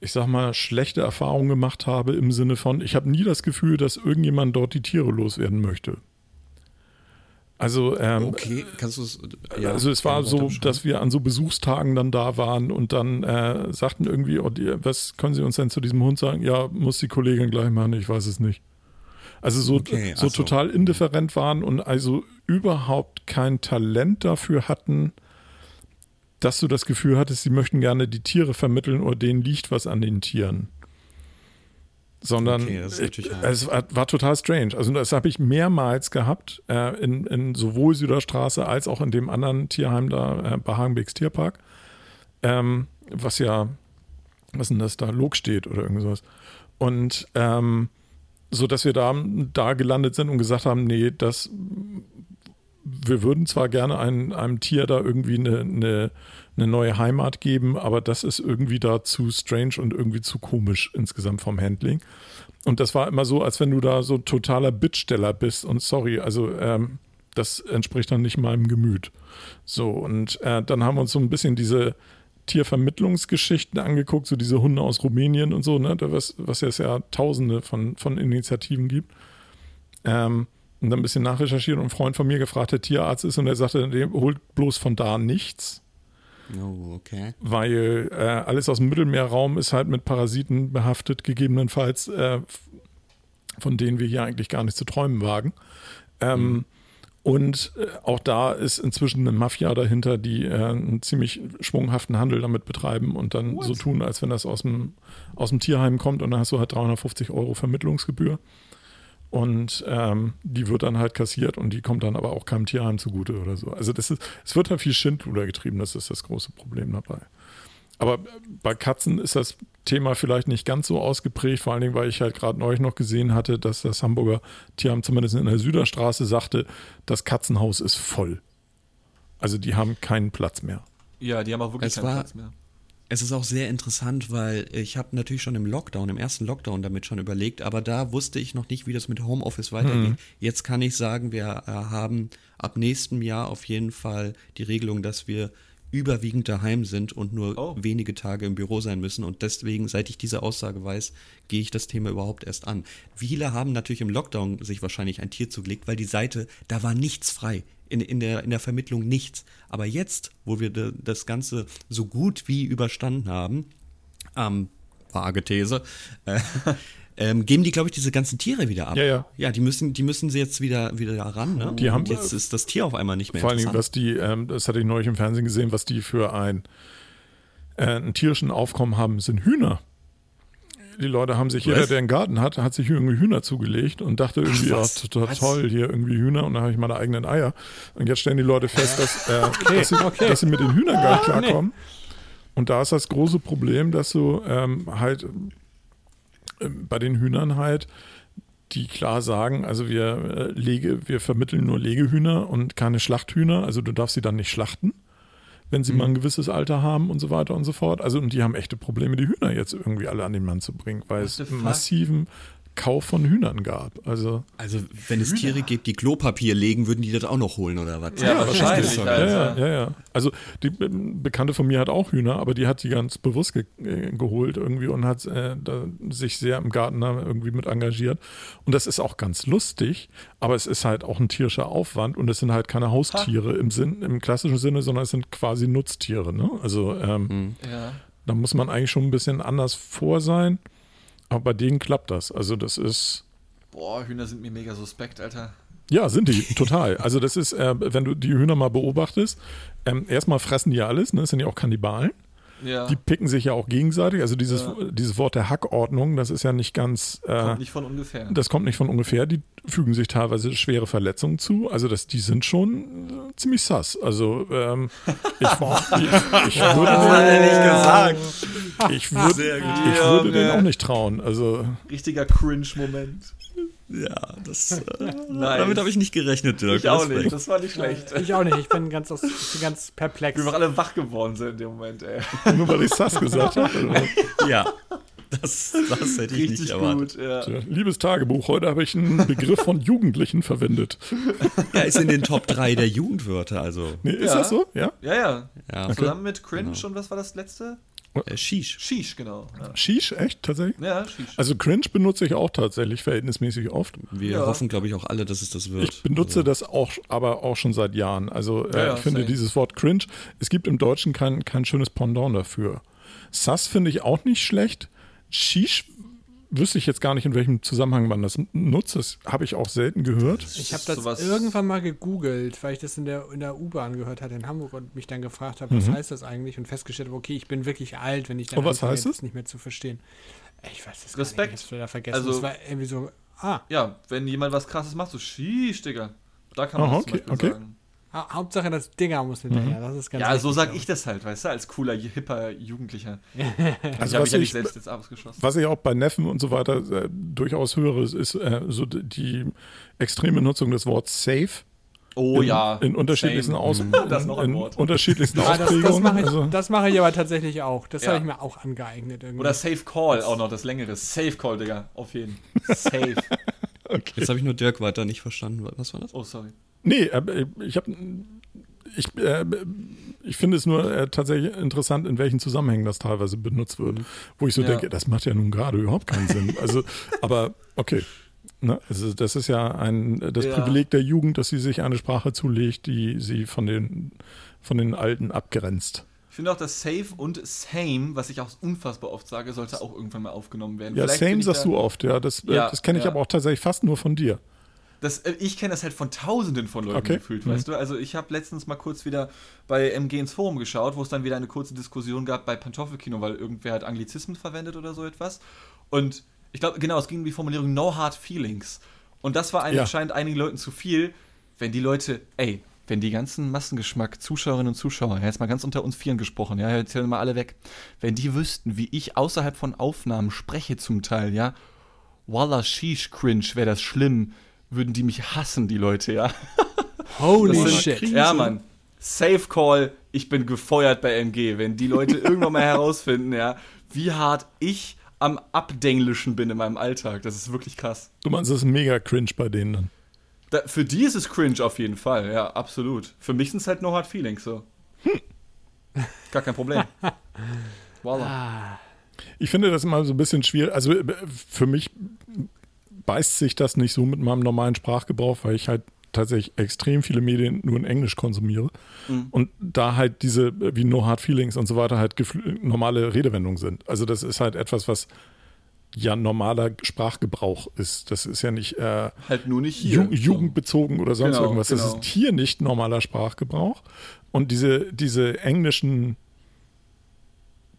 ich sag mal, schlechte Erfahrungen gemacht habe im Sinne von, ich habe nie das Gefühl, dass irgendjemand dort die Tiere loswerden möchte. Also, ähm, okay, kannst du es. also es war so, dass wir an so Besuchstagen dann da waren und dann äh, sagten irgendwie, oh, die, was können Sie uns denn zu diesem Hund sagen? Ja, muss die Kollegin gleich machen, ich weiß es nicht. Also so, Okay, so so. total indifferent waren und also überhaupt kein Talent dafür hatten, dass du das Gefühl hattest, sie möchten gerne die Tiere vermitteln oder denen liegt was an den Tieren. Sondern Okay, ich, es war, war total strange. Also das habe ich mehrmals gehabt, äh, in, in sowohl Süderstraße als auch in dem anderen Tierheim da äh, bei Hagenbecks Tierpark. Ähm, was ja, was denn das da, Log steht oder irgend sowas. Und ähm, so dass wir da, da gelandet sind und gesagt haben, nee, das wir würden zwar gerne ein, einem Tier da irgendwie eine, eine, eine neue Heimat geben, aber das ist irgendwie da zu strange und irgendwie zu komisch insgesamt vom Handling. Und das war immer so, als wenn du da so totaler Bittsteller bist und sorry, also ähm, das entspricht dann nicht meinem Gemüt. So, und äh, dann haben wir uns so ein bisschen diese Tiervermittlungsgeschichten angeguckt, so diese Hunde aus Rumänien und so, ne, was, was es ja tausende von, von Initiativen gibt. Ähm, und dann ein bisschen nachrecherchiert und ein Freund von mir gefragt, der Tierarzt ist und er sagte, der holt bloß von da nichts. Oh, okay. Weil äh, alles aus dem Mittelmeerraum ist halt mit Parasiten behaftet, gegebenenfalls, äh, von denen wir hier eigentlich gar nicht zu träumen wagen. Ähm, mhm. Und äh, auch da ist inzwischen eine Mafia dahinter, die äh, einen ziemlich schwunghaften Handel damit betreiben und dann What? so tun, als wenn das aus dem, aus dem Tierheim kommt und dann hast du halt 350 Euro Vermittlungsgebühr. Und ähm, die wird dann halt kassiert und die kommt dann aber auch keinem Tierheim zugute oder so. Also das ist, es wird halt viel Schindluder getrieben, das ist das große Problem dabei. Aber bei Katzen ist das Thema vielleicht nicht ganz so ausgeprägt, vor allen Dingen, weil ich halt gerade neulich noch gesehen hatte, dass das Hamburger Tierheim zumindest in der Süderstraße sagte, das Katzenhaus ist voll. Also die haben keinen Platz mehr. Ja, die haben auch wirklich es keinen war, Platz mehr es ist auch sehr interessant, weil ich habe natürlich schon im Lockdown, im ersten Lockdown damit schon überlegt, aber da wusste ich noch nicht, wie das mit Homeoffice weitergeht. Mhm. Jetzt kann ich sagen, wir äh, haben ab nächstem Jahr auf jeden Fall die Regelung, dass wir überwiegend daheim sind und nur oh. wenige Tage im Büro sein müssen. Und deswegen, seit ich diese Aussage weiß, gehe ich das Thema überhaupt erst an. Viele haben natürlich im Lockdown sich wahrscheinlich ein Tier zugelegt, weil die Seite, da war nichts frei in, in, der, in der Vermittlung nichts. Aber jetzt, wo wir de, das Ganze so gut wie überstanden haben, ähm, vage These, äh, [LAUGHS] ähm, geben die, glaube ich, diese ganzen Tiere wieder ab. Ja, ja. Ja, die müssen, die müssen sie jetzt wieder, wieder ran. Ne? Die haben, jetzt ist das Tier auf einmal nicht mehr Vor allem, was die, ähm, das hatte ich neulich im Fernsehen gesehen, was die für ein, äh, einen tierischen Aufkommen haben, sind Hühner die Leute haben sich, Was? jeder, der einen Garten hat, hat sich irgendwie Hühner zugelegt und dachte irgendwie, ja, total toll, hier irgendwie Hühner und dann habe ich meine eigenen Eier. Und jetzt stellen die Leute fest, dass, äh, [LAUGHS] okay, dass, sie, okay. dass, sie, mit den Hühnern gar nicht ah, klarkommen. Nee. Und da ist das große Problem, dass du ähm, halt äh, bei den Hühnern halt die klar sagen, also wir äh, lege, wir vermitteln nur Legehühner und keine Schlachthühner, also du darfst sie dann nicht schlachten wenn sie mhm. mal ein gewisses Alter haben und so weiter und so fort. Also, und die haben echte Probleme, die Hühner jetzt irgendwie alle an den Mann zu bringen, weil es massiven Kauf von Hühnern gab. Also, also wenn es Tiere gibt, die Klopapier legen, würden die das auch noch holen oder was? Ja, ja wahrscheinlich. Ja, ja, ja, ja. Also die ähm, Bekannte von mir hat auch Hühner, aber die hat die ganz bewusst ge äh, geholt irgendwie und hat äh, sich sehr im Garten irgendwie mit engagiert. Und das ist auch ganz lustig, aber es ist halt auch ein tierischer Aufwand und es sind halt keine Haustiere im Sinn, im klassischen Sinne, sondern es sind quasi Nutztiere. Ne? Also ähm, hm. ja. da muss man eigentlich schon ein bisschen anders vor sein. Aber bei denen klappt das. Also das ist. Boah, Hühner sind mir mega suspekt, Alter. Ja, sind die, total. Also das ist, äh, wenn du die Hühner mal beobachtest, ähm, erstmal fressen die ja alles, ne? das sind ja auch Kannibalen. Ja. Die picken sich ja auch gegenseitig. Also dieses, ja. dieses Wort der Hackordnung, das ist ja nicht ganz. Äh, kommt nicht von ungefähr. Das kommt nicht von ungefähr. Die fügen sich teilweise schwere Verletzungen zu. Also das, die sind schon äh, ziemlich sass. Also ähm, [LAUGHS] ich, ich, ich würde das hat er nicht gesagt. Ich, würd, ich würde denen auch nicht trauen. Also richtiger Cringe-Moment. Ja, das, äh, [LAUGHS] nice. damit habe ich nicht gerechnet, Dirk. Ich auch nicht, das war nicht schlecht. Ich auch nicht, ich bin ganz, aus, ich bin ganz perplex. Wir waren alle wach geworden sind in dem Moment, ey. Nur weil ich Sass gesagt habe. [LAUGHS] ja, das, das hätte ich Richtig nicht erwartet. Gut, ja. Liebes Tagebuch, heute habe ich einen Begriff von Jugendlichen verwendet. Ja, [LAUGHS] ist in den Top 3 der Jugendwörter, also. Nee, ist ja. das so? Ja? Ja, ja. ja. Okay. Zusammen mit Cringe genau. und was war das letzte? Äh, Shish. Shish, genau. Ja. Shish, echt? Tatsächlich? Ja, Shish. Also Cringe benutze ich auch tatsächlich verhältnismäßig oft. Wir ja. hoffen, glaube ich, auch alle, dass es das wird. Ich benutze also. das auch, aber auch schon seit Jahren. Also äh, ja, ich finde same. dieses Wort Cringe, es gibt im Deutschen kein, kein schönes Pendant dafür. Sass finde ich auch nicht schlecht. Shish wüsste ich jetzt gar nicht, in welchem Zusammenhang man das nutzt. Das habe ich auch selten gehört. Ich habe das so irgendwann mal gegoogelt, weil ich das in der, in der U-Bahn gehört hatte in Hamburg und mich dann gefragt habe, was mhm. heißt das eigentlich? Und festgestellt habe, okay, ich bin wirklich alt, wenn ich dann oh, was heißt es? nicht mehr zu verstehen. Ich weiß es Respekt. gar nicht, ich da vergessen. Also, das war irgendwie so, ah. Ja, wenn jemand was krasses macht, so schieß, Digga. Da kann man Aha, okay, okay. sagen. Hauptsache das Dinger muss hinterher, mhm. das ist ganz Ja, so sag ich das halt, weißt du, als cooler, hipper Jugendlicher. [LAUGHS] also was ich, ja nicht selbst jetzt ausgeschossen. Was ich auch bei Neffen und so weiter äh, durchaus höre, ist äh, so die extreme Nutzung des Wortes safe. Oh in, ja. In unterschiedlichsten, Same. Aus, [LAUGHS] Das noch ein in Wort. unterschiedlichsten Ah, das, das Ausprägungen. mache ich, also, das mache ich aber tatsächlich auch. Das Ja. habe ich mir auch angeeignet. Irgendwie. Oder Safe Call, auch noch das längere. Safe Call, Digga. Auf jeden. [LAUGHS] Safe. okay. Jetzt habe ich nur Dirk weiter nicht verstanden. Was war das? Oh, sorry. Nee, äh, ich habe. Ich, äh, ich finde es nur äh, tatsächlich interessant, in welchen Zusammenhängen das teilweise benutzt wird. Wo ich so Mhm. Ja. denke, das macht ja nun gerade überhaupt keinen Sinn. Also, [LAUGHS] aber okay. Ne? Also das ist ja ein, das Ja. Privileg der Jugend, dass sie sich eine Sprache zulegt, die sie von den, von den Alten abgrenzt. Ich finde auch, dass Safe und Same, was ich auch unfassbar oft sage, sollte auch irgendwann mal aufgenommen werden. Ja, Vielleicht same sagst du oft, ja. Das, äh, Ja, das kenne ich aber auch tatsächlich fast nur von dir. Das, äh, ich kenne das halt von tausenden von Leuten Okay. gefühlt, Mhm. weißt du? Also ich habe letztens mal kurz wieder bei MG ins Forum geschaut, wo es dann wieder eine kurze Diskussion gab bei Pantoffelkino, weil irgendwer hat Anglizismen verwendet oder so etwas. Und ich glaube, genau, es ging um die Formulierung No Hard Feelings. Und das war Ja. anscheinend einigen Leuten zu viel, wenn die Leute, ey, wenn die ganzen Massengeschmack, Zuschauerinnen und Zuschauer, ja, jetzt mal ganz unter uns Vieren gesprochen, ja, jetzt hören mal alle weg, wenn die wüssten, wie ich außerhalb von Aufnahmen spreche zum Teil, ja, Wallah, sheesh, cringe, wäre das schlimm, würden die mich hassen, die Leute, ja. Holy sind- shit. Ja, Mann. Safe Call, ich bin gefeuert bei MG. Wenn die Leute [LAUGHS] irgendwann mal herausfinden, ja, wie hart ich am Abdenglischen bin in meinem Alltag. Das ist wirklich krass. Du meinst, das ist mega cringe bei denen dann. Da, für die ist es cringe auf jeden Fall, ja, absolut. Für mich sind es halt no hard feelings so. Gar kein Problem. [LAUGHS] Voila. Ah, Ich finde das immer so ein bisschen schwierig. Also äh, für mich beißt sich das nicht so mit meinem normalen Sprachgebrauch, weil ich halt tatsächlich extrem viele Medien nur in Englisch konsumiere. Und da halt diese, wie No Hard Feelings und so weiter, halt normale Redewendungen sind. Also das ist halt etwas, was ja normaler Sprachgebrauch ist. Das ist ja nicht äh, Halt nur nicht hier. Ju jugendbezogen oder sonst Genau, irgendwas. Das genau. ist hier nicht normaler Sprachgebrauch. Und diese, diese englischen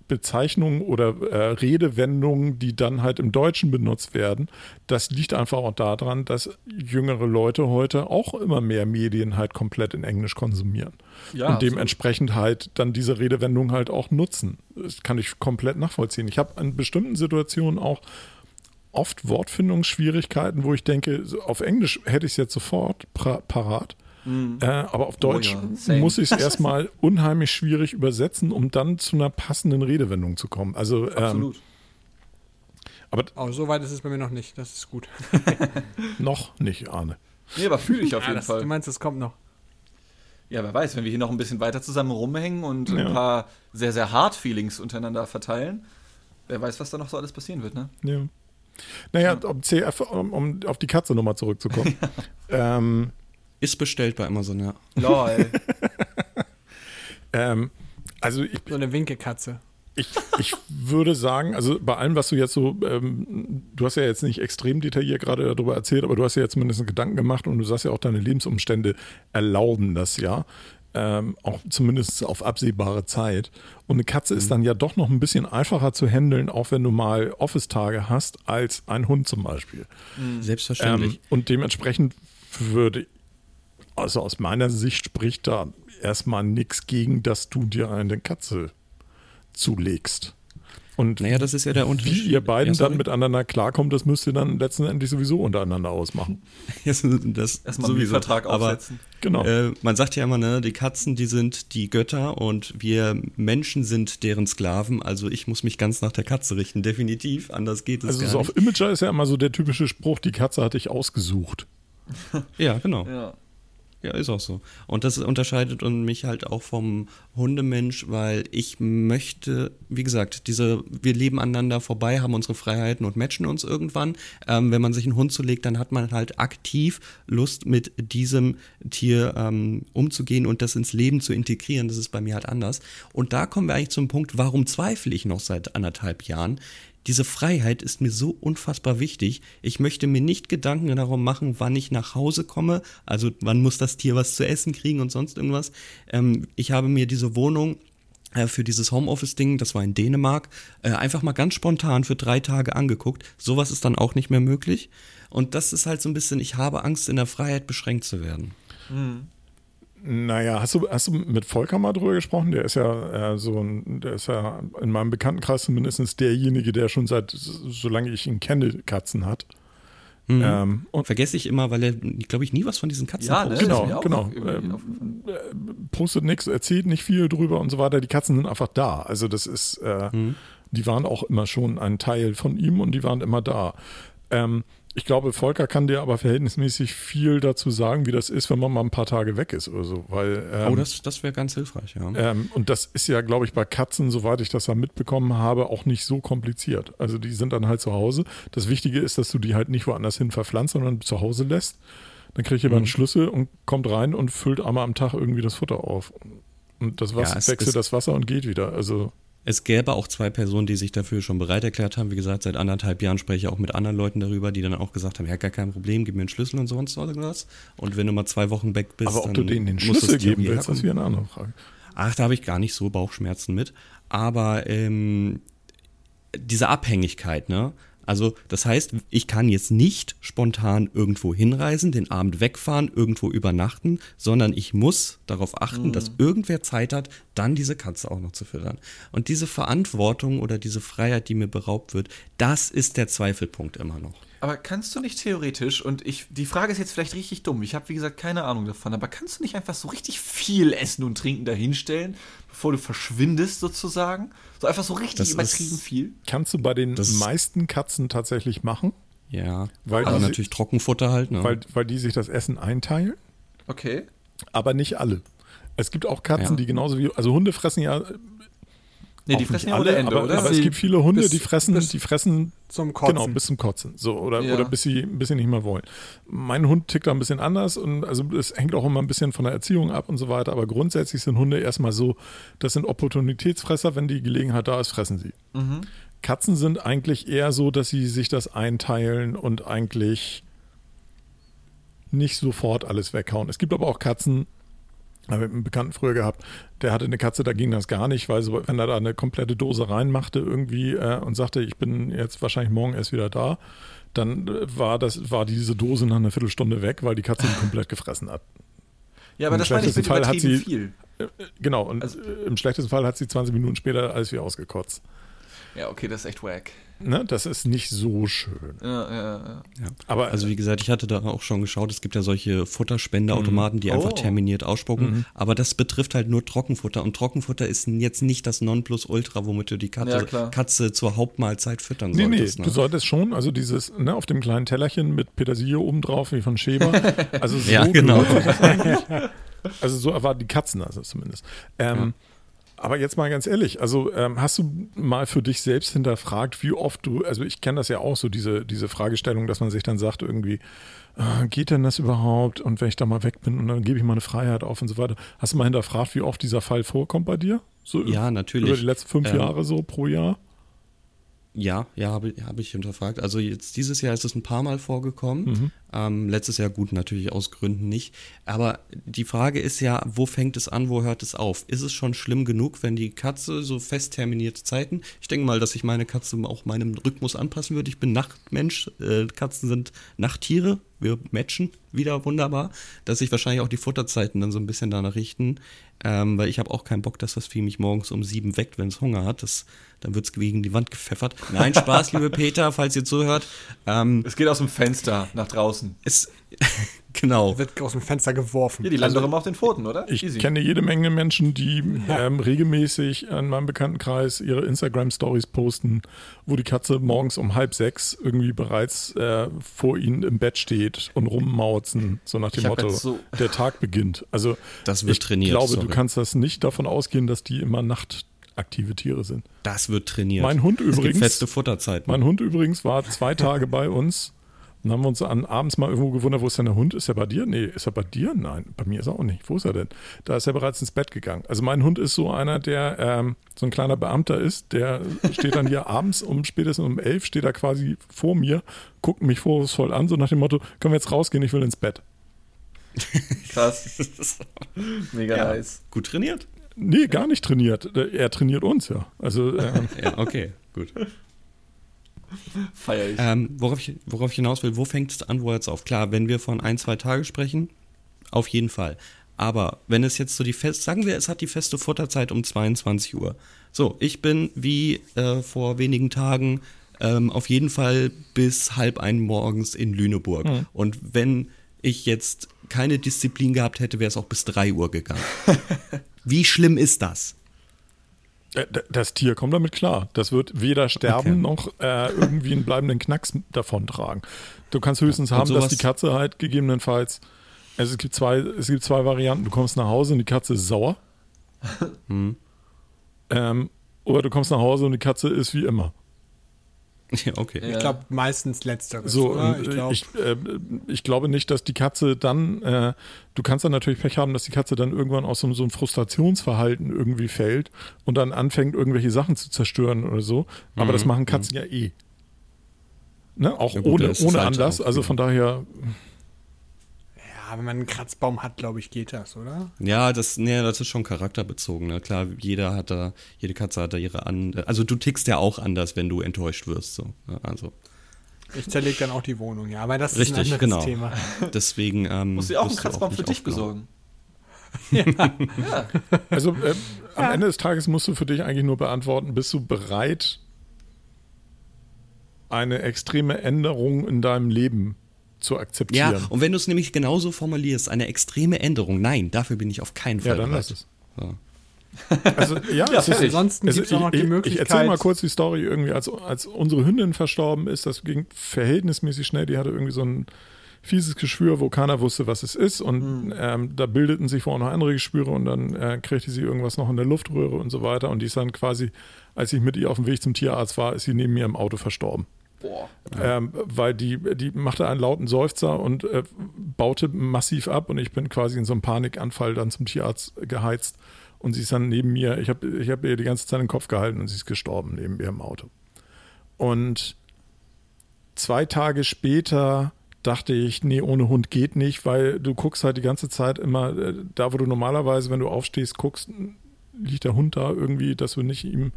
Bezeichnungen oder äh, Redewendungen, die dann halt im Deutschen benutzt werden, das liegt einfach auch daran, dass jüngere Leute heute auch immer mehr Medien halt komplett in Englisch konsumieren. Ja, und absolut. dementsprechend halt dann diese Redewendungen halt auch nutzen. Das kann ich komplett nachvollziehen. Ich habe in bestimmten Situationen auch oft Wortfindungsschwierigkeiten, wo ich denke, auf Englisch hätte ich es jetzt sofort pra- parat. Äh, aber auf Deutsch Mhm. Oh ja, muss ich es [LAUGHS] erstmal unheimlich schwierig übersetzen, um dann zu einer passenden Redewendung zu kommen. Also, ähm, Absolut. aber oh, so weit ist es bei mir noch nicht. Das ist gut. [LAUGHS] noch nicht, Arne. Nee, aber fühle ich auf Ja, jeden das, Fall. du meinst, es kommt noch. Ja, wer weiß, wenn wir hier noch ein bisschen weiter zusammen rumhängen und ein Ja. paar sehr, sehr hard Feelings untereinander verteilen, wer weiß, was da noch so alles passieren wird, ne? Ja. Naja, um, CF, um, um auf die Katze nochmal zurückzukommen. [LAUGHS] ähm, Ist bestellt bei Amazon, ja. Lol. [LAUGHS] ähm, also ich, So eine Winkekatze. Ich, ich würde sagen, also bei allem, was du jetzt so, ähm, du hast ja jetzt nicht extrem detailliert gerade darüber erzählt, aber du hast ja jetzt zumindest einen Gedanken gemacht und du sagst ja auch, deine Lebensumstände erlauben das ja. Ähm, auch zumindest auf absehbare Zeit. Und eine Katze ist dann ja doch noch ein bisschen einfacher zu handeln, auch wenn du mal Office-Tage hast, als ein Hund zum Beispiel. Selbstverständlich. Ähm, und dementsprechend würde, also aus meiner Sicht spricht da erstmal nichts gegen, dass du dir eine Katze zulegst. Und naja, das ist ja der wie Unterschied. ihr beiden Ja, dann miteinander klarkommt, das müsst ihr dann letztendlich sowieso untereinander ausmachen. [LAUGHS] das, Erstmal einen sowieso. Vertrag Aber aufsetzen. Genau. Äh, man sagt ja immer, ne, die Katzen, die sind die Götter und wir Menschen sind deren Sklaven. Also ich muss mich ganz nach der Katze richten, definitiv. Anders geht es also gar so nicht. auf Imager ist ja immer so der typische Spruch, die Katze hat dich ausgesucht. Ja, genau. Ja. Ja, ist auch so. Und das unterscheidet mich halt auch vom Hundemensch, weil ich möchte, wie gesagt, diese, wir leben aneinander vorbei, haben unsere Freiheiten und matchen uns irgendwann. Ähm, wenn man sich einen Hund zulegt, dann hat man halt aktiv Lust, mit diesem Tier ähm, umzugehen und das ins Leben zu integrieren. Das ist bei mir halt anders. Und da kommen wir eigentlich zum Punkt, warum zweifle ich noch seit anderthalb Jahren? Diese Freiheit ist mir so unfassbar wichtig. Ich möchte mir nicht Gedanken darum machen, wann ich nach Hause komme, also wann muss das Tier was zu essen kriegen und sonst irgendwas. Ähm, ich habe mir diese Wohnung äh, für dieses Homeoffice-Ding, das war in Dänemark, äh, einfach mal ganz spontan für drei Tage angeguckt. Sowas ist dann auch nicht mehr möglich. Und das ist halt so ein bisschen, ich habe Angst, in der Freiheit beschränkt zu werden. Naja, hast du, hast du mit Volker mal drüber gesprochen? Der ist ja äh, so ein, der ist ja in meinem Bekanntenkreis zumindest derjenige, der schon seit, solange ich ihn kenne, Katzen hat. Mhm. Ähm, und Vergesse ich immer, weil er, glaube ich, nie was von diesen Katzen ja, ne, Genau, genau. Ähm, äh, postet nichts, erzählt nicht viel drüber und so weiter. Die Katzen sind einfach da. Also das ist, äh, mhm. die waren auch immer schon ein Teil von ihm und die waren immer da. Ähm, ich glaube, Volker kann dir aber verhältnismäßig viel dazu sagen, wie das ist, wenn man mal ein paar Tage weg ist oder so. Weil, ähm, oh, das, das wäre ganz hilfreich, ja. Ähm, und das ist ja, glaube ich, bei Katzen, soweit ich das da mitbekommen habe, auch nicht so kompliziert. Also die sind dann halt zu Hause. Das Wichtige ist, dass du die halt nicht woanders hin verpflanzt, sondern zu Hause lässt. Dann kriegt jemand mhm. einen Schlüssel und kommt rein und füllt einmal am Tag irgendwie das Futter auf. Und das Wasser, ja, wechselt das Wasser und geht wieder. Also es gäbe auch zwei Personen, die sich dafür schon bereit erklärt haben. Wie gesagt, seit anderthalb Jahren spreche ich auch mit anderen Leuten darüber, die dann auch gesagt haben, ja, gar kein Problem, gib mir einen Schlüssel und sonst was. Und wenn du mal zwei Wochen weg bist, Aber ob du denen den Schlüssel geben willst, das ist wieder eine andere Frage. Ach, da habe ich gar nicht so Bauchschmerzen mit. Aber ähm, diese Abhängigkeit, ne? Also das heißt, ich kann jetzt nicht spontan irgendwo hinreisen, den Abend wegfahren, irgendwo übernachten, sondern ich muss darauf achten, mhm. dass irgendwer Zeit hat, dann diese Katze auch noch zu füttern. Und diese Verantwortung oder diese Freiheit, die mir beraubt wird, das ist der Zweifelpunkt immer noch. Aber kannst du nicht theoretisch, und ich, die Frage ist jetzt vielleicht richtig dumm, ich habe wie gesagt keine Ahnung davon, aber kannst du nicht einfach so richtig viel Essen und Trinken dahinstellen, bevor du verschwindest sozusagen? So einfach so richtig das übertrieben ist, viel? Kannst du bei den meisten Katzen tatsächlich machen. Ja, weil also natürlich Trockenfutter halt. Ne? Weil, weil die sich das Essen einteilen. Okay. Aber nicht alle. Es gibt auch Katzen, ja. die genauso wie, also Hunde fressen ja Nee, die fressen ja alle, Ende, aber, oder? Aber es gibt viele Hunde, bis, die fressen, die fressen zum Kotzen. Genau, bis zum Kotzen. So, oder, ja. oder bis sie ein bisschen nicht mehr wollen. Mein Hund tickt da ein bisschen anders und also es hängt auch immer ein bisschen von der Erziehung ab und so weiter. Aber grundsätzlich sind Hunde erstmal so, das sind Opportunitätsfresser, wenn die Gelegenheit da ist, fressen sie. Mhm. Katzen sind eigentlich eher so, dass sie sich das einteilen und eigentlich nicht sofort alles weghauen. Es gibt aber auch Katzen, habe einen Bekannten früher gehabt, der hatte eine Katze, da ging das gar nicht, weil so, wenn er da eine komplette Dose reinmachte irgendwie äh, und sagte, ich bin jetzt wahrscheinlich morgen erst wieder da, dann äh, war das, war diese Dose nach einer Viertelstunde weg, weil die Katze ihn komplett gefressen hat. Ja, aber Im das meine ich mit Fall hat sie, viel. Äh, genau, und also, im schlechtesten Fall hat sie 20 Minuten später alles wieder ausgekotzt. Ja, okay, das ist echt wack. Ne, das ist nicht so schön. Ja, ja, ja. ja. Aber also wie gesagt, ich hatte da auch schon geschaut, es gibt ja solche Futterspendeautomaten, die oh. einfach terminiert ausspucken, mhm. aber das betrifft halt nur Trockenfutter und Trockenfutter ist jetzt nicht das Nonplusultra, womit du die Katze, ja, Katze zur Hauptmahlzeit füttern nee, solltest. Nee, ne? du solltest schon, also dieses, ne, auf dem kleinen Tellerchen mit Petersilie oben drauf, wie von Schäber, also [LAUGHS] so ja, genau. Also so erwarten die Katzen also zumindest. Ähm, ja. Aber jetzt mal ganz ehrlich, also ähm, hast du mal für dich selbst hinterfragt, wie oft du, also ich kenne das ja auch so, diese, diese Fragestellung, dass man sich dann sagt, irgendwie, äh, geht denn das überhaupt? Und wenn ich da mal weg bin und dann gebe ich mal eine Freiheit auf und so weiter. Hast du mal hinterfragt, wie oft dieser Fall vorkommt bei dir? So ja, natürlich. Über die letzten fünf ähm, Jahre so pro Jahr? Ja, ja, habe hab ich hinterfragt. Also jetzt dieses Jahr ist es ein paar Mal vorgekommen. Mhm. Ähm, letztes Jahr gut, natürlich aus Gründen nicht. Aber die Frage ist ja, wo fängt es an, wo hört es auf? Ist es schon schlimm genug, wenn die Katze so fest terminierte Zeiten? Ich denke mal, dass ich meine Katze auch meinem Rhythmus anpassen würde. Ich bin Nachtmensch. Äh, Katzen sind Nachttiere. Wir matchen wieder wunderbar, dass sich wahrscheinlich auch die Futterzeiten dann so ein bisschen danach richten. Ähm, weil ich habe auch keinen Bock, dass das Vieh mich morgens um sieben weckt, wenn es Hunger hat. Das, dann wird es gegen die Wand gepfeffert. Nein, Spaß, [LAUGHS] liebe Peter, falls ihr zuhört. Ähm, es geht aus dem Fenster nach draußen. Es, [LAUGHS] genau. Wird aus dem Fenster geworfen. Ja, die landen also, doch immer auf den Pfoten, oder? Ich Easy. kenne jede Menge Menschen, die ja. ähm, regelmäßig in meinem Bekanntenkreis ihre Instagram-Stories posten, wo die Katze morgens um halb sechs irgendwie bereits äh, vor ihnen im Bett steht und rummauzen, so nach dem Motto, so der Tag beginnt. Also das wird ich trainiert. Ich glaube, sorry. du kannst das nicht davon ausgehen, dass die immer nachtaktive Tiere sind. Das wird trainiert. Mein Hund übrigens. feste Futterzeiten. Mein Hund übrigens war zwei Tage bei uns dann haben wir uns an, abends mal irgendwo gewundert, wo ist denn der Hund? Ist er bei dir? Nee, ist er bei dir? Nein, bei mir ist er auch nicht. Wo ist er denn? Da ist er bereits ins Bett gegangen. Also mein Hund ist so einer, der ähm, so ein kleiner Beamter ist, der steht dann hier [LAUGHS] abends um spätestens um elf, steht er quasi vor mir, guckt mich vorwurfsvoll an, so nach dem Motto, können wir jetzt rausgehen, ich will ins Bett. [LAUGHS] Krass. Mega ja. nice. Gut trainiert? Nee, gar nicht trainiert. Er trainiert uns ja. Also, [LAUGHS] ähm, ja, okay, gut. [LAUGHS] Feier ich. Ähm, worauf ich. Worauf ich hinaus will, wo fängt es an, wo hört es auf? Klar, wenn wir von ein, zwei Tage sprechen, auf jeden Fall. Aber wenn es jetzt so die fest, sagen wir, es hat die feste Futterzeit um 22 Uhr. So, ich bin wie äh, vor wenigen Tagen ähm, auf jeden Fall bis halb ein morgens in Lüneburg. Mhm. Und wenn ich jetzt keine Disziplin gehabt hätte, wäre es auch bis drei Uhr gegangen. [LAUGHS] Wie schlimm ist das? Äh, das Tier kommt damit klar. Das wird weder sterben okay. noch äh, irgendwie einen bleibenden Knacks davontragen. Du kannst höchstens ja, haben, dass die Katze halt gegebenenfalls. Also es gibt zwei, es gibt zwei Varianten. Du kommst nach Hause und die Katze ist sauer. [LAUGHS] Hm. Ähm, oder du kommst nach Hause und die Katze ist wie immer. Ja, okay. Ich glaube meistens letzteres. So, ich, glaub, ich, äh, ich, glaube nicht, dass die Katze dann, äh, du kannst dann natürlich Pech haben, dass die Katze dann irgendwann aus so, so, ein Frustrationsverhalten irgendwie fällt und dann anfängt, irgendwelche Sachen zu zerstören oder so. Aber mhm. das machen Katzen mhm. ja eh. Ne? Auch ja, gut, ohne, ohne halt Anlass. Also von daher wenn man einen Kratzbaum hat, glaube ich, geht das, oder? Ja, das, nee, das ist schon charakterbezogen. Ne? Klar, jeder hat da, jede Katze hat da ihre an. Also du tickst ja auch anders, wenn du enttäuscht wirst. So. Ne? Also. Ich zerlege dann auch die Wohnung, ja. Aber das Richtig, ist ein anderes genau. Thema. [LAUGHS] Deswegen ähm, musst du auch einen Kratzbaum auch für dich besorgen. [LAUGHS] ja. ja. Also äh, am ja. Ende des Tages musst du für dich eigentlich nur beantworten, bist du bereit, eine extreme Änderung in deinem Leben zu akzeptieren. Ja, und wenn du es nämlich genauso formulierst, eine extreme Änderung, nein, dafür bin ich auf keinen Fall ja, dann bereit. Lass es. So. Also [LAUGHS] ja, ja ist, ansonsten gibt es auch noch die Möglichkeit. Ich erzähle mal kurz die Story irgendwie, als, als unsere Hündin verstorben ist, das ging verhältnismäßig schnell, die hatte irgendwie so ein fieses Geschwür, wo keiner wusste, was es ist und mhm. ähm, da bildeten sich vorher noch andere Geschwüre und dann äh, kriegte sie irgendwas noch in der Luftröhre und so weiter und die ist dann quasi, als ich mit ihr auf dem Weg zum Tierarzt war, ist sie neben mir im Auto verstorben. Boah. Ähm, weil die, die machte einen lauten Seufzer und äh, baute massiv ab und ich bin quasi in so einem Panikanfall dann zum Tierarzt geheizt und sie ist dann neben mir, ich habe ich hab ihr die ganze Zeit den Kopf gehalten und sie ist gestorben neben mir im Auto. Und zwei Tage später dachte ich, nee, ohne Hund geht nicht, weil du guckst halt die ganze Zeit immer, äh, da wo du normalerweise, wenn du aufstehst, guckst, liegt der Hund da irgendwie, dass du nicht ihm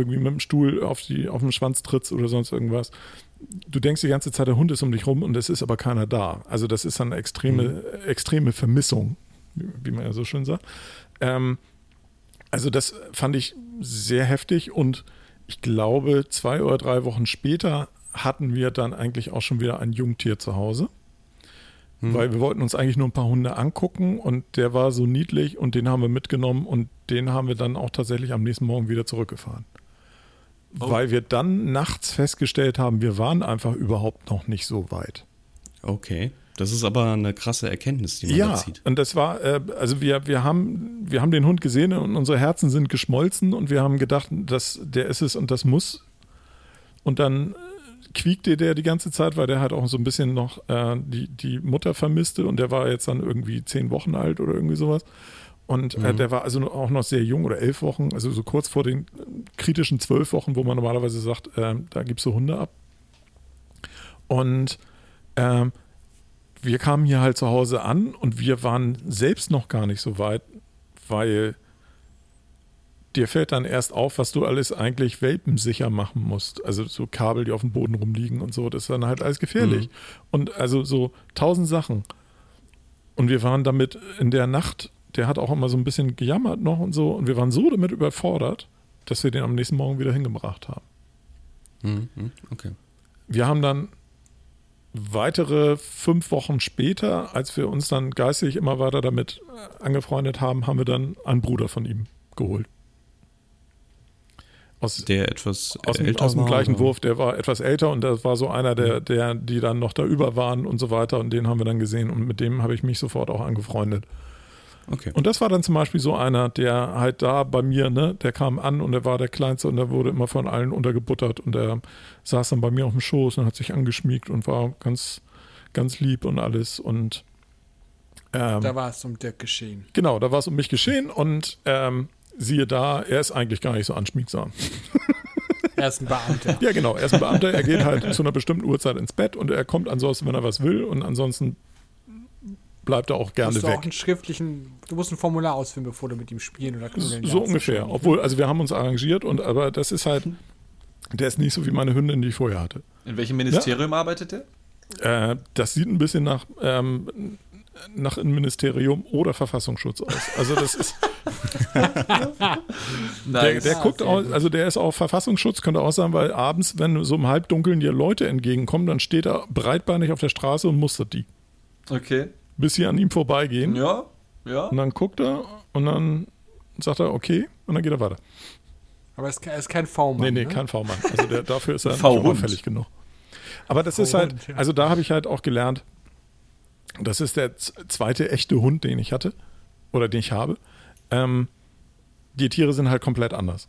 irgendwie mit dem Stuhl auf, die, auf den Schwanz trittst oder sonst irgendwas. Du denkst die ganze Zeit, der Hund ist um dich rum und es ist aber keiner da. Also das ist eine extreme, mhm. extreme Vermissung, wie man ja so schön sagt. Ähm, also das fand ich sehr heftig und ich glaube, zwei oder drei Wochen später hatten wir dann eigentlich auch schon wieder ein Jungtier zu Hause. Hm. Weil wir wollten uns eigentlich nur ein paar Hunde angucken und der war so niedlich und den haben wir mitgenommen und den haben wir dann auch tatsächlich am nächsten Morgen wieder zurückgefahren. Oh. Weil wir dann nachts festgestellt haben, wir waren einfach überhaupt noch nicht so weit. Okay. Das ist aber eine krasse Erkenntnis, die man ja, da zieht. Und das war, äh, also wir, wir, haben, wir haben den Hund gesehen und unsere Herzen sind geschmolzen und wir haben gedacht, dass der ist es und das muss. Und dann quiekte der die ganze Zeit, weil der halt auch so ein bisschen noch äh, die, die Mutter vermisste und der war jetzt dann irgendwie zehn Wochen alt oder irgendwie sowas. Und äh, mhm. der war also auch noch sehr jung oder elf Wochen, also so kurz vor den kritischen zwölf Wochen, wo man normalerweise sagt, äh, da gibst du Hunde ab. Und ähm, wir kamen hier halt zu Hause an und wir waren selbst noch gar nicht so weit, weil dir fällt dann erst auf, was du alles eigentlich welpensicher machen musst. Also so Kabel, die auf dem Boden rumliegen und so, das ist dann halt alles gefährlich. Mhm. Und also so tausend Sachen. Und wir waren damit in der Nacht der hat auch immer so ein bisschen gejammert noch und so. Und wir waren so damit überfordert, dass wir den am nächsten Morgen wieder hingebracht haben. Mhm, okay. Wir haben dann weitere fünf Wochen später, als wir uns dann geistig immer weiter damit äh, angefreundet haben, haben wir dann einen Bruder von ihm geholt. Aus, der etwas aus, älter aus dem gleichen oder? Wurf, der war etwas älter und das war so einer der, der, die dann noch da über waren und so weiter und den haben wir dann gesehen und mit dem habe ich mich sofort auch angefreundet. Okay. Und das war dann zum Beispiel so einer, der halt da bei mir, ne, der kam an und er war der Kleinste und der wurde immer von allen untergebuttert und der saß dann bei mir auf dem Schoß und hat sich angeschmiegt und war ganz, ganz lieb und alles und ähm, da war es um Dirk geschehen. Genau, da war es um mich geschehen und ähm, siehe da, er ist eigentlich gar nicht so anschmiegsam. Er ist ein Beamter. ja, genau, er ist ein Beamter. Er geht halt zu einer bestimmten Uhrzeit ins Bett und er kommt ansonsten, wenn er was will. Und ansonsten bleibt er auch gerne musst du weg. Auch einen schriftlichen, du musst ein Formular ausfüllen, bevor du mit ihm spielen oder knuddeln So ungefähr. Obwohl, also wir haben uns arrangiert und aber das ist halt, der ist nicht so wie meine Hündin, die ich vorher hatte. In welchem Ministerium ja? arbeitet er? Äh, das sieht ein bisschen nach ähm, nach Innenministerium oder Verfassungsschutz aus. Also das ist. [LAUGHS] der, der guckt auch, also der ist auch Verfassungsschutz, könnte auch sein, weil abends, wenn so im Halbdunkeln dir Leute entgegenkommen, dann steht er breitbeinig auf der Straße und mustert die. Okay. Bis sie an ihm vorbeigehen. Ja, ja. Und dann guckt er und dann sagt er, okay, und dann geht er weiter. Aber er ist, er ist kein V-Mann. Nee, nee, ne? kein V-Mann. Also der, dafür ist er [LAUGHS] nicht auffällig genug. Aber das ist halt, also da habe ich halt auch gelernt, das ist der zweite echte Hund, den ich hatte oder den ich habe. Ähm, die Tiere sind halt komplett anders.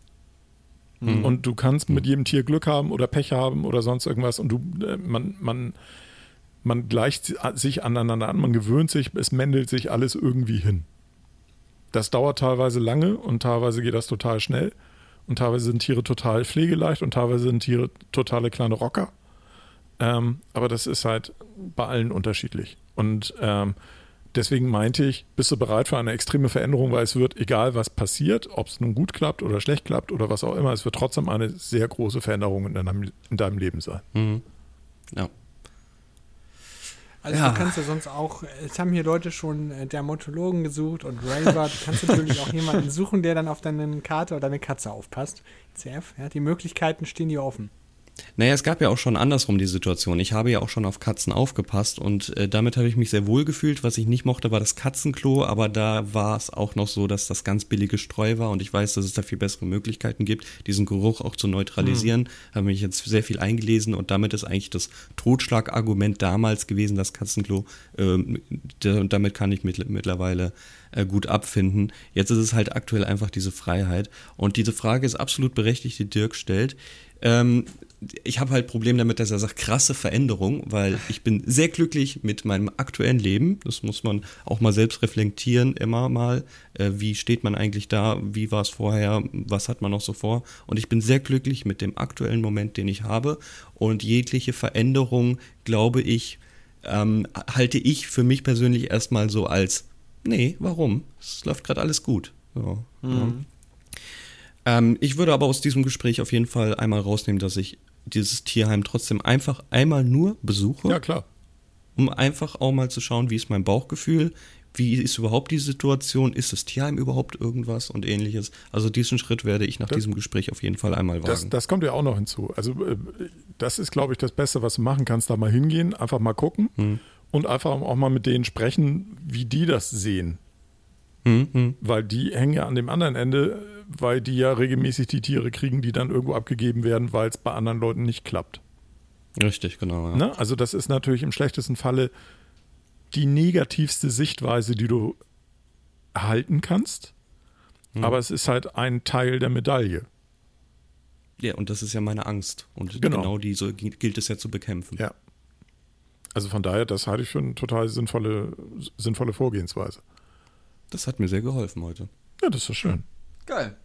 Und du kannst mit jedem Tier Glück haben oder Pech haben oder sonst irgendwas und du, äh, man, man, man gleicht sich aneinander an, man gewöhnt sich, es mendelt sich alles irgendwie hin. Das dauert teilweise lange und teilweise geht das total schnell. Und teilweise sind Tiere total pflegeleicht und teilweise sind Tiere totale kleine Rocker. Ähm, aber das ist halt bei allen unterschiedlich. Und ähm, deswegen meinte ich, bist du bereit für eine extreme Veränderung, weil es wird, egal was passiert, ob es nun gut klappt oder schlecht klappt oder was auch immer, es wird trotzdem eine sehr große Veränderung in deinem, in deinem Leben sein. Mhm. Ja. Also Ja. du kannst ja sonst auch, es haben hier Leute schon äh, Dermatologen gesucht und Raver. Du kannst natürlich auch jemanden suchen, der dann auf deine Karte oder deine Katze aufpasst. CF, ja, die Möglichkeiten stehen dir offen. Naja, es gab ja auch schon andersrum die Situation. Ich habe ja auch schon auf Katzen aufgepasst und äh, damit habe ich mich sehr wohl gefühlt. Was ich nicht mochte, war das Katzenklo, aber da war es auch noch so, dass das ganz billige Streu war und ich weiß, dass es da viel bessere Möglichkeiten gibt, diesen Geruch auch zu neutralisieren. Habe mich jetzt sehr viel eingelesen und damit ist eigentlich das Totschlagargument damals gewesen, das Katzenklo. Ähm, damit kann ich mit, mittlerweile äh, gut abfinden. Jetzt ist es halt aktuell einfach diese Freiheit. Und diese Frage ist absolut berechtigt, die Dirk stellt. Ähm, ich habe halt Problem damit, dass er sagt, krasse Veränderung, weil ich bin sehr glücklich mit meinem aktuellen Leben. Das muss man auch mal selbst reflektieren, immer mal. Äh, wie steht man eigentlich da? Wie war es vorher? Was hat man noch so vor? Und ich bin sehr glücklich mit dem aktuellen Moment, den ich habe. Und jegliche Veränderung, glaube ich, ähm, halte ich für mich persönlich erstmal so als, nee, warum? Es läuft gerade alles gut. So, ja. Ähm, ich würde aber aus diesem Gespräch auf jeden Fall einmal rausnehmen, dass ich dieses Tierheim trotzdem einfach einmal nur besuche, Ja, klar. um einfach auch mal zu schauen, wie ist mein Bauchgefühl, wie ist überhaupt die Situation, ist das Tierheim überhaupt irgendwas und ähnliches. Also diesen Schritt werde ich nach Das- diesem Gespräch auf jeden Fall einmal wagen. Das, das kommt ja auch noch hinzu. Also äh, das ist, glaube ich, das Beste, was du machen kannst. Da mal hingehen, einfach mal gucken und einfach auch mal mit denen sprechen, wie die das sehen. Hm, hm. Weil die hängen ja an dem anderen Ende, weil die ja regelmäßig die Tiere kriegen, die dann irgendwo abgegeben werden, weil es bei anderen Leuten nicht klappt. Richtig, genau. Ja. Ne? Also das ist natürlich im schlechtesten Falle die negativste Sichtweise, die du erhalten kannst. Aber es ist halt ein Teil der Medaille. ja, und das ist ja meine Angst. Und Genau. genau, diese gilt es ja zu bekämpfen. Ja. Also von daher, das halte ich für eine total sinnvolle, sinnvolle Vorgehensweise. Das hat mir sehr geholfen heute. Ja, das ist schön. Geil.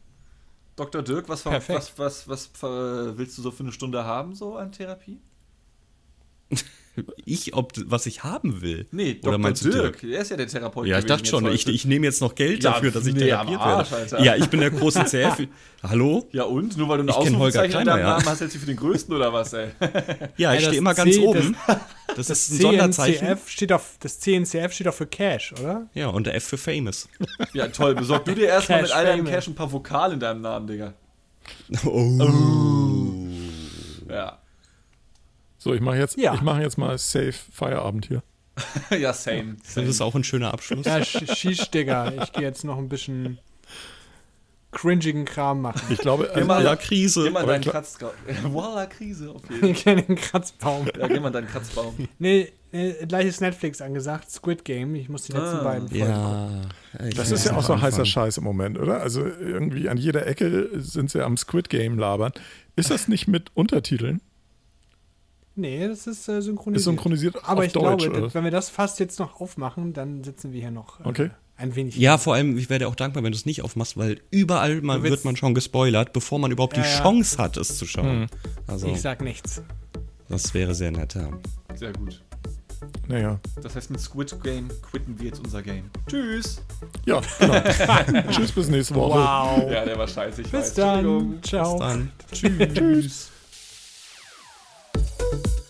Dr. Dirk, was, was, was, was willst du so für eine Stunde haben, so an Therapie? [LAUGHS] Ich, ob was ich haben will. Nee, Oder Dr. meinst du Dirk, der ist ja der Therapeut. Ja, ich dachte schon, ich, ich nehme jetzt noch Geld Ja, dafür, dass ich nee, therapiert Arsch, werde. Alter. Ja, ich bin der große [LAUGHS] CF. Hallo? Ja und? Nur weil du Holger Ausrufezeichen in Kleiner, deinem ja. Namen hast, hältst du für den Größten oder was, ey? [LAUGHS] Ja, ich das stehe immer ganz C- oben. Das, ist ein Sonderzeichen. CNCF steht auf, das CNCF steht auch für Cash, oder? Ja, und der F für Famous. Ja, toll. Besorg du dir erstmal mit all deinem. Cash ein paar Vokale in deinem Namen, Digga. Oh. Ja. So, ich mache jetzt, Ja. ich mache jetzt mal safe Feierabend hier. [LAUGHS] ja, same. Das same. ist auch ein schöner Abschluss. Ja, sch- schieß, Digga. Ich gehe jetzt noch ein bisschen cringigen Kram machen. Ich glaube, Geh mal- also, Ja, Krise. Geh mal deinen Kratzbaum. [LAUGHS] Voila, Krise, okay. [LAUGHS] Ich kenne den Kratzbaum. Ja, geh mal deinen Kratzbaum. Nee, äh, gleiches Netflix angesagt, Squid Game. Ich muss die letzten Ah. beiden Folgen gucken. Ja. das ist ja auch so heißer anfangen. Scheiß im Moment, oder? Also irgendwie an jeder Ecke sind sie am Squid Game labern. Ist das nicht mit Untertiteln? Nee, das ist äh, synchronisiert. Ist synchronisiert Aber auf ich Deutsch, glaube, oder? wenn wir das fast jetzt noch aufmachen, dann sitzen wir hier noch äh, Okay. ein wenig. Ja, vor allem, ich werde auch dankbar, wenn du es nicht aufmachst, weil überall willst- wird man schon gespoilert, bevor man überhaupt Ja, die ja. Chance hat, es zu schauen. Hm. Also, Ich sag nichts. das wäre sehr nett, ja. Sehr gut. Naja. Das heißt, mit Squid Game quitten wir jetzt unser Game. Tschüss. Ja, genau. [LAUGHS] Tschüss, bis nächste Woche. Wow. Ja, der war scheiße, ich Bis weiß. dann. Entschuldigung. Ciao. Dann. Tschüss. thank you